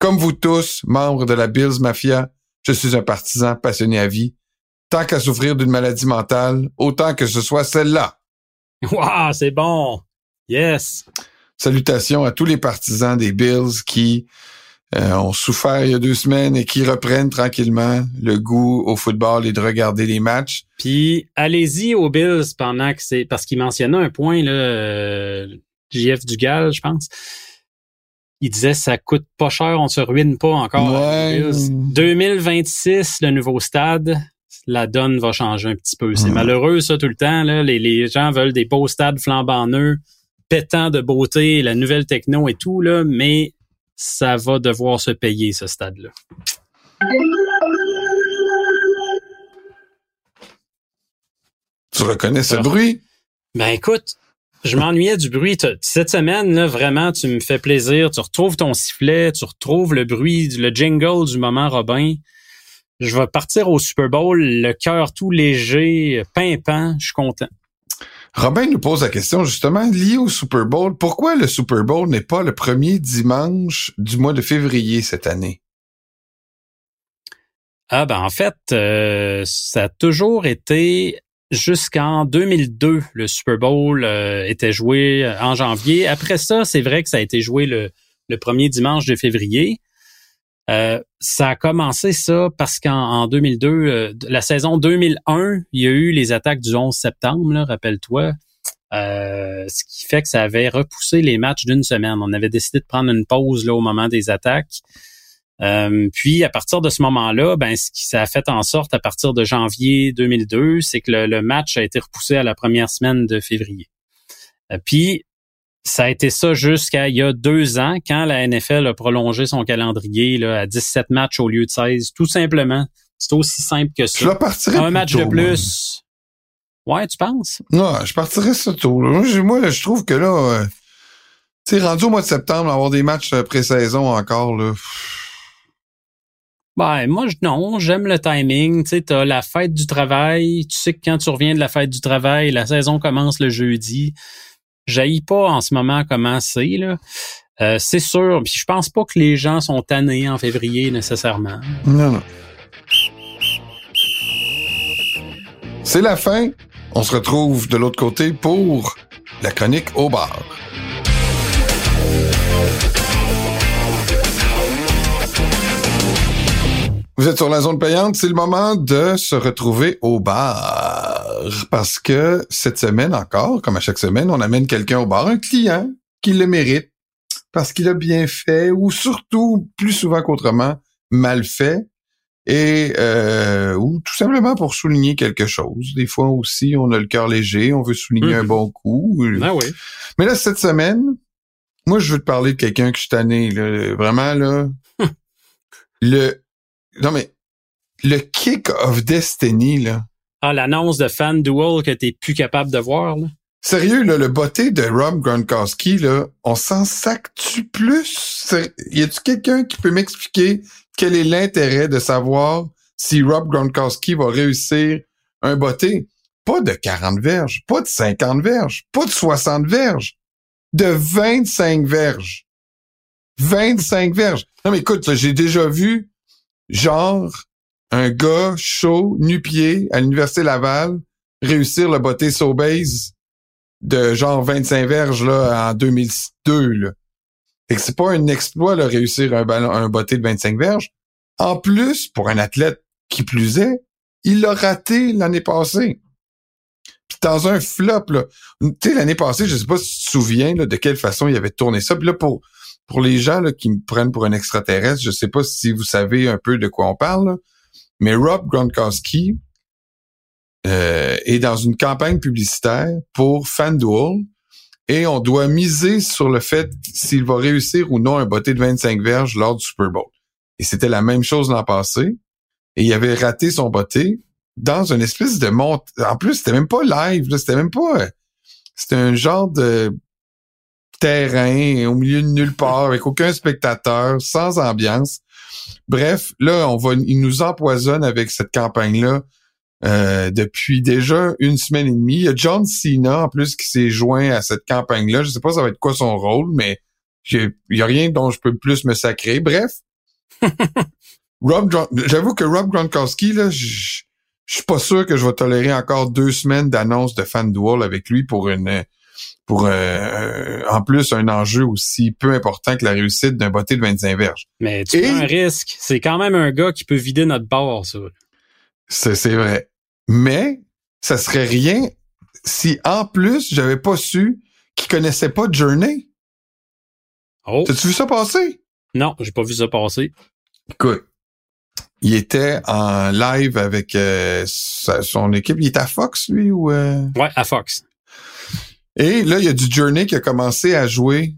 [SPEAKER 1] Comme vous tous, membres de la Bills Mafia, je suis un partisan passionné à vie. tant qu'à souffrir d'une maladie mentale, autant que ce soit celle-là.
[SPEAKER 2] Wow, c'est bon. Yes.
[SPEAKER 1] Salutations à tous les partisans des Bills qui euh, ont souffert il y a deux semaines et qui reprennent tranquillement le goût au football et de regarder les matchs.
[SPEAKER 2] Puis allez-y aux Bills pendant que c'est parce qu'il mentionnait un point là, euh, JF Dugal, je pense. Il disait ça coûte pas cher, on se ruine pas encore.
[SPEAKER 1] Ouais.
[SPEAKER 2] 2026, le nouveau stade, la donne va changer un petit peu. C'est malheureux ça tout le temps. Là. Les, les gens veulent des beaux stades flambant neufs, pétant de beauté, la nouvelle techno et tout là, mais ça va devoir se payer, ce stade-là.
[SPEAKER 1] Tu reconnais ce bruit?
[SPEAKER 2] Ben écoute, je m'ennuyais du bruit. Cette semaine, là, vraiment, tu me fais plaisir. Tu retrouves ton sifflet, tu retrouves le bruit, le jingle du moment Robin. Je vais partir au Super Bowl, le cœur tout léger, pimpant. Je suis content.
[SPEAKER 1] Robin nous pose la question justement liée au Super Bowl. Pourquoi le Super Bowl n'est pas le premier dimanche du mois de février cette année?
[SPEAKER 2] Ah ben en fait, euh, ça a toujours été jusqu'en 2002, le Super Bowl euh, était joué en janvier. Après ça, c'est vrai que ça a été joué le premier dimanche de février. Euh, ça a commencé ça parce qu'en 2002, euh, la saison 2001, il y a eu les attaques du 11 septembre, rappelle-toi. Euh, ce qui fait que ça avait repoussé les matchs d'une semaine. On avait décidé de prendre une pause là au moment des attaques. puis à partir de ce moment-là, ben ce qui ça a fait en sorte à partir de janvier 2002, c'est que le, le, match a été repoussé à la première semaine de février. puis ça a été ça jusqu'à il y a deux ans, quand la NFL a prolongé son calendrier là, à 17 matchs au lieu de 16. Tout simplement. C'est aussi simple que ça.
[SPEAKER 1] Je
[SPEAKER 2] Un match de plus. Ouais, tu penses?
[SPEAKER 1] Non, je partirais ça tôt. Moi, là, je trouve que là, euh, tu sais, rendu au mois de septembre, avoir des matchs euh, pré-saison encore, là.
[SPEAKER 2] Ben, moi, non, j'aime le timing. Tu sais, t'as la fête du travail. Tu sais que quand tu reviens de la fête du travail, la saison commence le jeudi jaillit pas en ce moment comment c'est là. Euh, c'est sûr, puis je pense pas que les gens sont tannés en février nécessairement.
[SPEAKER 1] Non, non. C'est la fin. On se retrouve de l'autre côté pour la chronique au bar. Vous êtes sur la zone payante, c'est le moment de se retrouver au bar. Parce que cette semaine encore, comme à chaque semaine, on amène quelqu'un au bar, un client qui le mérite, parce qu'il a bien fait, ou surtout, plus souvent qu'autrement, mal fait, et euh, ou tout simplement pour souligner quelque chose. Des fois aussi, on a le cœur léger, on veut souligner un mhm. bon coup.
[SPEAKER 2] Ah oui.
[SPEAKER 1] Mais là, cette semaine, moi, je veux te parler de quelqu'un que je suis tanné, là, vraiment, là. (laughs) le non, mais le Kick of Destiny, là.
[SPEAKER 2] Ah, l'annonce de FanDuel que t'es plus capable de voir, là.
[SPEAKER 1] Sérieux, là, le botté de Rob Gronkowski, là, on s'en sac-tu plus? Y a-tu quelqu'un qui peut m'expliquer quel est l'intérêt de savoir si Rob Gronkowski va réussir un botté? Pas de 40 verges, pas de 50 verges, pas de 60 verges, de 25 verges. 25 verges. Non, mais écoute, j'ai déjà vu genre un gars chaud, nu-pied, à l'Université Laval, réussir le botté base de genre 25 verges là, en 2002. Là. Fait que c'est pas un exploit de réussir un ballon, de 25 verges. En plus, pour un athlète qui plus est, il l'a raté l'année passée. Puis dans un flop, là. Tu sais, l'année passée, je sais pas si tu te souviens là, de quelle façon il avait tourné ça. Puis là, pour pour les gens qui me prennent pour un extraterrestre, je sais pas si vous savez un peu de quoi on parle, mais Rob Gronkowski euh, est dans une campagne publicitaire pour FanDuel et on doit miser sur le fait s'il va réussir ou non un botté de 25 verges lors du Super Bowl. Et c'était la même chose l'an passé. Et il avait raté son botté dans une espèce de monte. En plus, c'était même pas live, c'était même pas. C'était un genre de terrain, au milieu de nulle part, avec aucun spectateur, sans ambiance. Bref, là, on va, il nous empoisonne avec cette campagne-là euh, depuis déjà une semaine et demie. Il y a John Cena, en plus, qui s'est joint à cette campagne-là. Je sais pas ça va être quoi son rôle, mais il y a rien dont je peux plus me sacrer. Bref, (laughs) Rob, j'avoue que Rob Gronkowski, là, je, suis pas sûr que je vais tolérer encore deux semaines d'annonce de FanDuel avec lui pour une pour euh, en plus un enjeu aussi peu important que la réussite d'un botté de 25 verges.
[SPEAKER 2] Mais tu prends un risque. C'est quand même un gars qui peut vider notre bord, ça.
[SPEAKER 1] C'est vrai. Mais ça serait rien si en plus j'avais pas su qu'il connaissait pas Journey.
[SPEAKER 2] Oh.
[SPEAKER 1] T'as-tu vu ça passer?
[SPEAKER 2] Non, j'ai pas vu ça passer.
[SPEAKER 1] Écoute, il était en live avec euh, son équipe. Il était à Fox, lui, ou... Euh?
[SPEAKER 2] Ouais, à Fox.
[SPEAKER 1] Et là, il y a du Journey qui a commencé à jouer.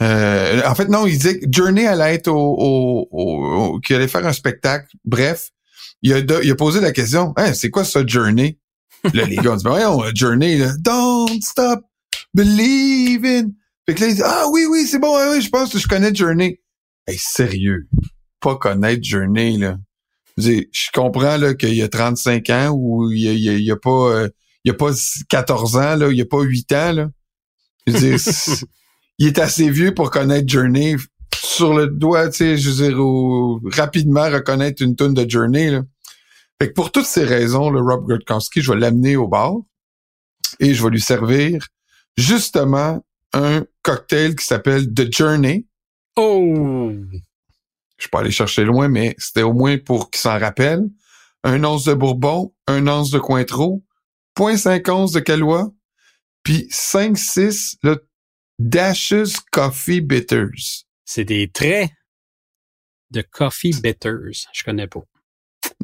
[SPEAKER 1] Euh, en fait, non, il disait que Journey allait être au, au, au, qu'il allait faire un spectacle. Bref, il a, il a posé la question, hey, c'est quoi ça, Journey? (laughs) là, les gars ont dit, voyons, Journey, là, don't stop believing. Fait que là, il dit, ah oui, oui, c'est bon, oui, je pense que je connais Journey. Hey, sérieux, pas connaître Journey, là. Je, comprends là qu'il y a 35 ans ou il y a, a, pas euh, il a pas 14 ans là, il a pas 8 ans là. Je veux dire, (laughs) il est assez vieux pour connaître Journey sur le doigt, tu sais, je veux dire, rapidement reconnaître une tonne de Journey là. Fait que pour toutes ces raisons, le Rob Gronkowski, je vais l'amener au bar et je vais lui servir justement un cocktail qui s'appelle The Journey.
[SPEAKER 2] Oh!
[SPEAKER 1] Je peux aller chercher loin, mais c'était au moins pour qu'il s'en rappelle. Un once de Bourbon, un once de Cointreau, 0.5 once de Calois, puis 5-6 le Dashes Coffee Bitters.
[SPEAKER 2] C'est des traits de Coffee Bitters. Je connais pas.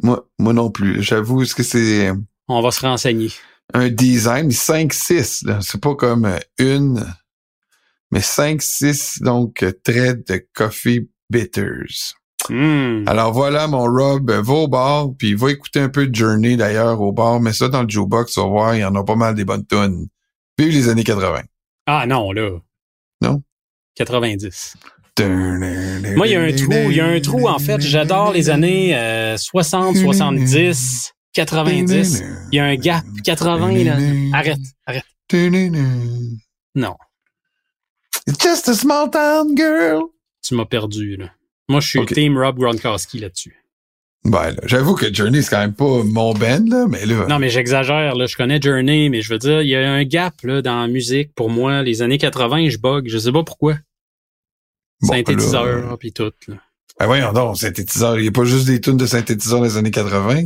[SPEAKER 1] Moi, moi non plus. J'avoue, est-ce que c'est...
[SPEAKER 2] On va se renseigner.
[SPEAKER 1] Un design, 5-6, c'est pas comme une mais 5-6 donc traits de coffee bitters.
[SPEAKER 2] Hmm.
[SPEAKER 1] Alors voilà, mon Rob, va au bar, puis va écouter un peu de Journey d'ailleurs au bar, mais ça dans le jukebox, tu vas voir, il y en a pas mal des bonnes tonnes. Vive les années 80.
[SPEAKER 2] Ah non, là.
[SPEAKER 1] Non?
[SPEAKER 2] 90. Moi, il y a un trou, il y a un trou, en fait. J'adore les années 60, 70, 90. Il y a un gap. 80, là. Arrête, arrête. Non.
[SPEAKER 1] It's just a small town girl.
[SPEAKER 2] Tu m'as perdu, là. Moi, je suis okay. team Rob Gronkowski là-dessus.
[SPEAKER 1] Ben, là, j'avoue que Journey, c'est quand même pas mon band, là, mais là.
[SPEAKER 2] Non, mais j'exagère, là. Je connais Journey, mais je veux dire, il y a un gap, là, dans la musique. Pour moi, les années 80, je bug. Je sais pas pourquoi.
[SPEAKER 1] Bon,
[SPEAKER 2] synthétiseur, puis tout, là.
[SPEAKER 1] Ben voyons donc, synthétiseur. Il n'y a pas juste des tunes de synthétiseur des années 80, là.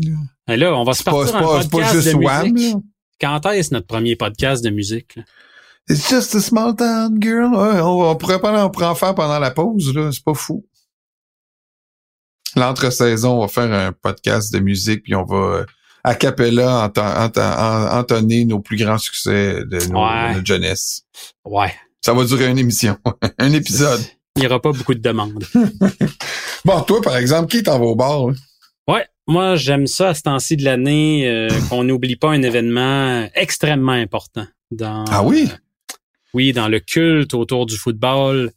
[SPEAKER 2] Ben là, on va se partir
[SPEAKER 1] pas,
[SPEAKER 2] un
[SPEAKER 1] podcast pas juste
[SPEAKER 2] de
[SPEAKER 1] Wham,
[SPEAKER 2] musique.
[SPEAKER 1] là.
[SPEAKER 2] Quand est-ce notre premier podcast de musique, là?
[SPEAKER 1] It's just a small town girl. Ouais, on, on, pourrait pas, en faire pendant la pause, là. C'est pas fou. L'entre-saison, on va faire un podcast de musique, puis on va, euh, a cappella, ent ent ent entonner nos plus grands succès de, nos,
[SPEAKER 2] Ouais.
[SPEAKER 1] de notre jeunesse.
[SPEAKER 2] Ouais.
[SPEAKER 1] Ça va durer une émission, (laughs) un épisode.
[SPEAKER 2] Il y aura pas beaucoup de demandes. (laughs)
[SPEAKER 1] Bon, toi, par exemple, qui t'en va au bar? là?
[SPEAKER 2] Ouais. Moi, j'aime ça à ce temps-ci de l'année, euh, (laughs) qu'on n'oublie pas un événement extrêmement important dans.
[SPEAKER 1] Ah oui?
[SPEAKER 2] Oui, dans le culte autour du football.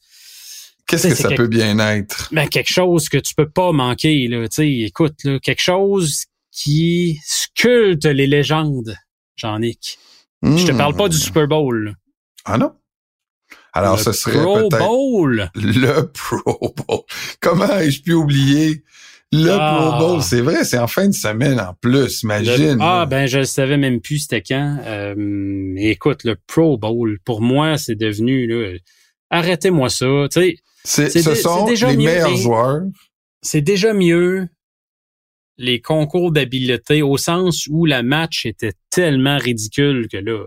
[SPEAKER 1] Qu'est-ce que ça
[SPEAKER 2] quelque-
[SPEAKER 1] peut bien être?
[SPEAKER 2] Ben, quelque chose que tu peux pas manquer, là. Tu sais, écoute, là, quelque chose qui sculpte les légendes, Jean-Nic. Je te parle pas du Super Bowl. là.
[SPEAKER 1] Ah non? Alors,
[SPEAKER 2] le
[SPEAKER 1] ce serait
[SPEAKER 2] Pro
[SPEAKER 1] peut-être
[SPEAKER 2] Bowl?
[SPEAKER 1] le (laughs) Pro Bowl. Comment ai-je pu oublier le
[SPEAKER 2] Ah.
[SPEAKER 1] Pro Bowl? C'est vrai, c'est en fin de semaine en plus,
[SPEAKER 2] Le-
[SPEAKER 1] imagine.
[SPEAKER 2] ah, ben, je le savais même plus c'était quand. Euh, écoute, le Pro Bowl, pour moi, c'est devenu, là, arrêtez-moi ça. Tu sais,
[SPEAKER 1] c'est, ce sont
[SPEAKER 2] déjà
[SPEAKER 1] les
[SPEAKER 2] mieux,
[SPEAKER 1] meilleurs
[SPEAKER 2] mais-
[SPEAKER 1] joueurs.
[SPEAKER 2] c'est déjà mieux les concours d'habileté au sens où la match était tellement ridicule que là,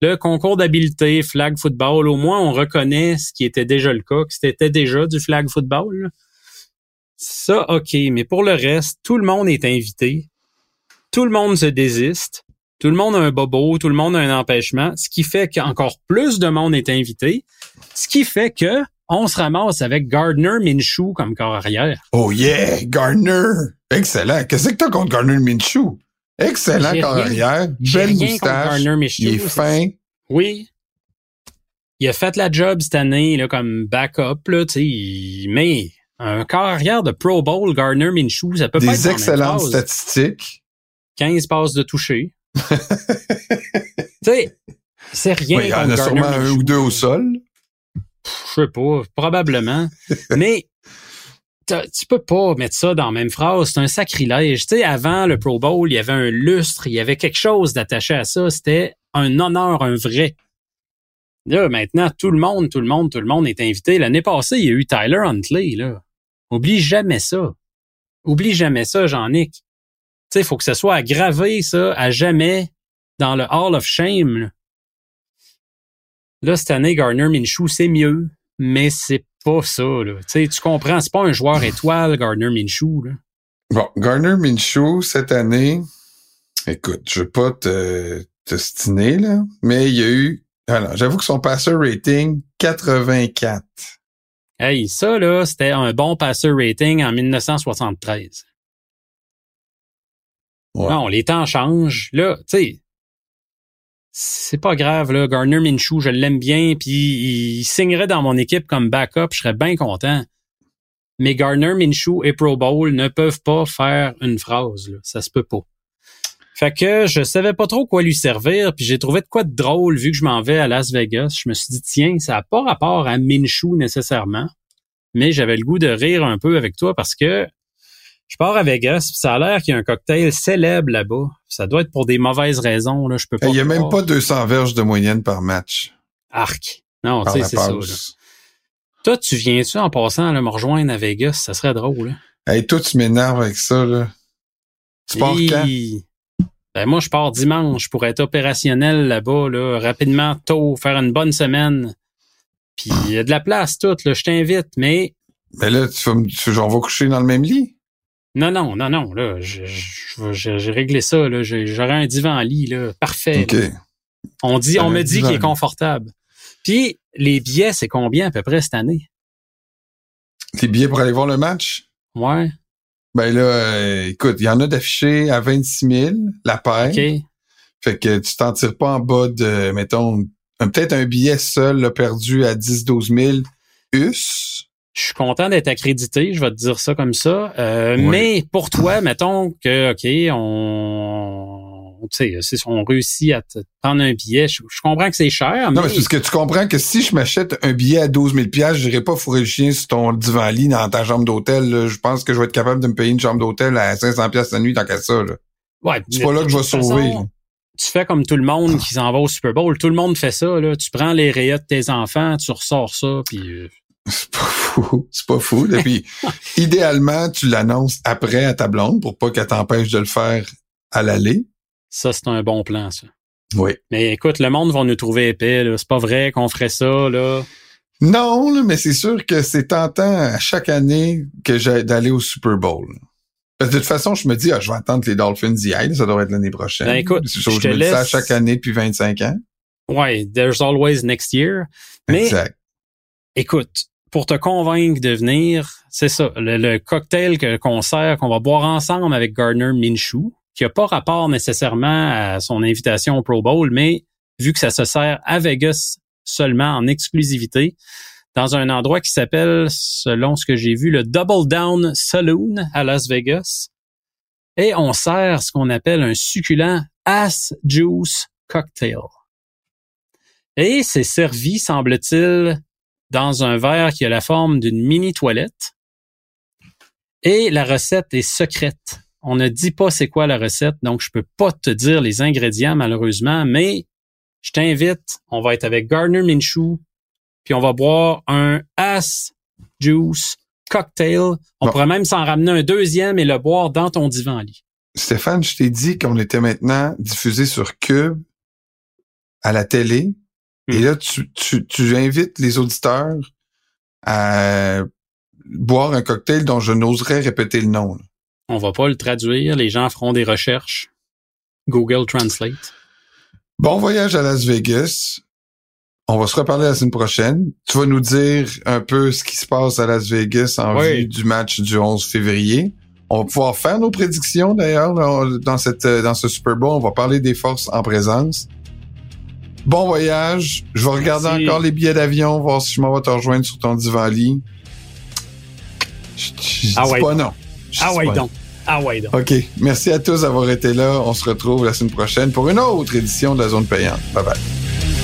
[SPEAKER 2] le concours d'habileté, flag football, au moins on reconnaît ce qui était déjà le cas, que c'était déjà du flag football. Ça, ok, mais pour le reste, tout le monde est invité, tout le monde se désiste, tout le monde a un bobo, tout le monde a un empêchement, ce qui fait qu'encore plus de monde est invité, ce qui fait que on se ramasse avec Gardner Minshew comme corps arrière.
[SPEAKER 1] Oh yeah, Gardner. Excellent. Qu'est-ce que t'as contre Gardner Minshew? Excellent corps arrière. Belle moustache.
[SPEAKER 2] Minshew.
[SPEAKER 1] Il est fin.
[SPEAKER 2] Oui. Il a fait la job cette année là, comme backup, là, mais un corps arrière de Pro Bowl, Gardner Minshew, ça peut pas être
[SPEAKER 1] Des
[SPEAKER 2] la même
[SPEAKER 1] excellentes statistiques.
[SPEAKER 2] 15 passes de toucher. (laughs) tu sais, c'est rien
[SPEAKER 1] il y en a sûrement un ou deux au sol.
[SPEAKER 2] Je sais pas, probablement. (laughs) mais tu peux pas mettre ça dans la même phrase. C'est un sacrilège. Tu sais, avant le Pro Bowl, il y avait un lustre, il y avait quelque chose d'attaché à ça. C'était un honneur, un vrai. Là, maintenant, tout le monde, tout le monde, tout le monde est invité. L'année passée, il y a eu Tyler Huntley, là. Oublie jamais ça. Oublie jamais ça, Jean-Nic. Tu sais, il faut que ce soit aggravé, ça, à jamais dans le Hall of Shame. Là, là cette année, Garner Minshew, c'est mieux, mais c'est pas ça. Là. Tu, comprends, c'est pas un joueur étoile, Gardner Minshew. Là.
[SPEAKER 1] Bon, Gardner Minshew, cette année, écoute, je veux pas te, te stiner, là, mais il y a eu, alors, j'avoue que son passer rating, 84.
[SPEAKER 2] Hey, ça, là, c'était un bon passer rating en 1973. Ouais. Non, les temps changent. Là, tu sais, c'est pas grave là, Gardner Minshew, je l'aime bien, puis il signerait dans mon équipe comme backup, je serais bien content. Mais Gardner Minshew et Pro Bowl ne peuvent pas faire une phrase, là. ça se peut pas. Fait que je savais pas trop quoi lui servir, puis j'ai trouvé de quoi de drôle vu que je m'en vais à Las Vegas. Je me suis dit tiens, ça a pas rapport à Minshew nécessairement, mais j'avais le goût de rire un peu avec toi parce que je pars à Vegas, ça a l'air qu'il y a un cocktail célèbre là-bas. Ça doit être pour des mauvaises raisons, là, je peux pas.
[SPEAKER 1] Il y a même pas 200 verges de moyenne par match.
[SPEAKER 2] Arc. Non, tu sais, c'est ça. Toi, tu viens-tu en passant là, me rejoindre à Vegas? Ça serait drôle.
[SPEAKER 1] Là. Hey, toi, tu m'énerves avec ça. Là. Tu pars quand?
[SPEAKER 2] Ben, moi, je pars dimanche pour être opérationnel là-bas, là, rapidement, tôt, faire une bonne semaine. Puis il y a de la place toute, là, je t'invite, mais...
[SPEAKER 1] Mais là, tu vas, tu, on va coucher dans le même lit?
[SPEAKER 2] Non, non, non, non. Là, j'ai réglé ça. Là, j'aurais un divan lit là, parfait. On dit, on me dit qu'il est confortable. Puis les billets, c'est combien à peu près cette année?
[SPEAKER 1] Les billets pour aller voir le match?
[SPEAKER 2] Ouais.
[SPEAKER 1] Ben là, euh, écoute, il y en a d'affichés à 26 000 la paire. OK. Fait que tu t'en tires pas en bas de, mettons, peut-être un billet seul là, perdu à 10-12 000 US.
[SPEAKER 2] Je suis content d'être accrédité, je vais te dire ça comme ça. Euh, Mais pour toi, mettons que, OK, on, tu sais, si on réussit à te prendre un billet, je, comprends que c'est cher.
[SPEAKER 1] Non, mais, c'est parce que tu comprends que si je m'achète un billet à 12 000 je n'irai pas fourrer le chien sur ton divan-lit dans ta chambre d'hôtel. Je pense que je vais être capable de me payer une chambre d'hôtel à 500 pièces la nuit tant qu'à ça. Là.
[SPEAKER 2] Ouais,
[SPEAKER 1] c'est pas là que je vais sauver.
[SPEAKER 2] tu fais comme tout le monde qui s'en va au Super Bowl. Tout le monde fait ça. Là. Tu prends les rayons de tes enfants, tu ressors ça, puis euh,
[SPEAKER 1] c'est pas fou. C'est pas fou. Et puis, (laughs) idéalement, tu l'annonces après à ta blonde pour pas qu'elle t'empêche de le faire à l'aller.
[SPEAKER 2] Ça, c'est un bon plan, ça.
[SPEAKER 1] Oui.
[SPEAKER 2] Mais écoute, le monde va nous trouver épais. C'est pas vrai qu'on ferait ça, là.
[SPEAKER 1] Non, mais c'est sûr que c'est tentant à chaque année que j'ai d'aller au Super Bowl. de toute façon, je me dis, ah, je vais attendre que les Dolphins y aillent. Ça devrait être l'année prochaine.
[SPEAKER 2] Ben écoute,
[SPEAKER 1] je, je me dis ça chaque année depuis 25 ans.
[SPEAKER 2] Ouais, there's always next year. Mais, exact. écoute, pour te convaincre de venir, c'est ça, le, cocktail que concert qu'on va boire ensemble avec Gardner Minshew, qui a pas rapport nécessairement à son invitation au Pro Bowl, mais vu que ça se sert à Vegas seulement en exclusivité, dans un endroit qui s'appelle, selon ce que j'ai vu, le Double Down Saloon à Las Vegas. Et on sert ce qu'on appelle un succulent Ass Juice Cocktail. Et c'est servi, semble-t-il, dans un verre qui a la forme d'une mini toilette. Et la recette est secrète. On ne dit pas c'est quoi la recette, donc je peux pas te dire les ingrédients malheureusement, mais je t'invite, on va être avec Gardner Minshew, puis on va boire un Ass Juice cocktail. On pourrait même s'en ramener un deuxième et le boire dans ton divan lit.
[SPEAKER 1] Stéphane, je t'ai dit qu'on était maintenant diffusé sur Cube à la télé et hmm. là, tu, tu, tu invites les auditeurs à boire un cocktail dont je n'oserais répéter le nom.
[SPEAKER 2] On va pas le traduire, les gens feront des recherches. Google Translate.
[SPEAKER 1] Bon voyage à Las Vegas. On va se reparler la semaine prochaine. Tu vas nous dire un peu ce qui se passe à Las Vegas en vue du match du 11 février. On va pouvoir faire nos prédictions d'ailleurs dans cette dans ce Super Bowl. On va parler des forces en présence. Bon voyage. Je vais regarder encore les billets d'avion, voir si je m'en vais te rejoindre sur ton divan lit. Je,
[SPEAKER 2] ah
[SPEAKER 1] dis pas non.
[SPEAKER 2] ah ouais donc. Ah ouais donc.
[SPEAKER 1] OK. Merci à tous d'avoir été là. On se retrouve la semaine prochaine pour une autre édition de la zone payante. Bye bye.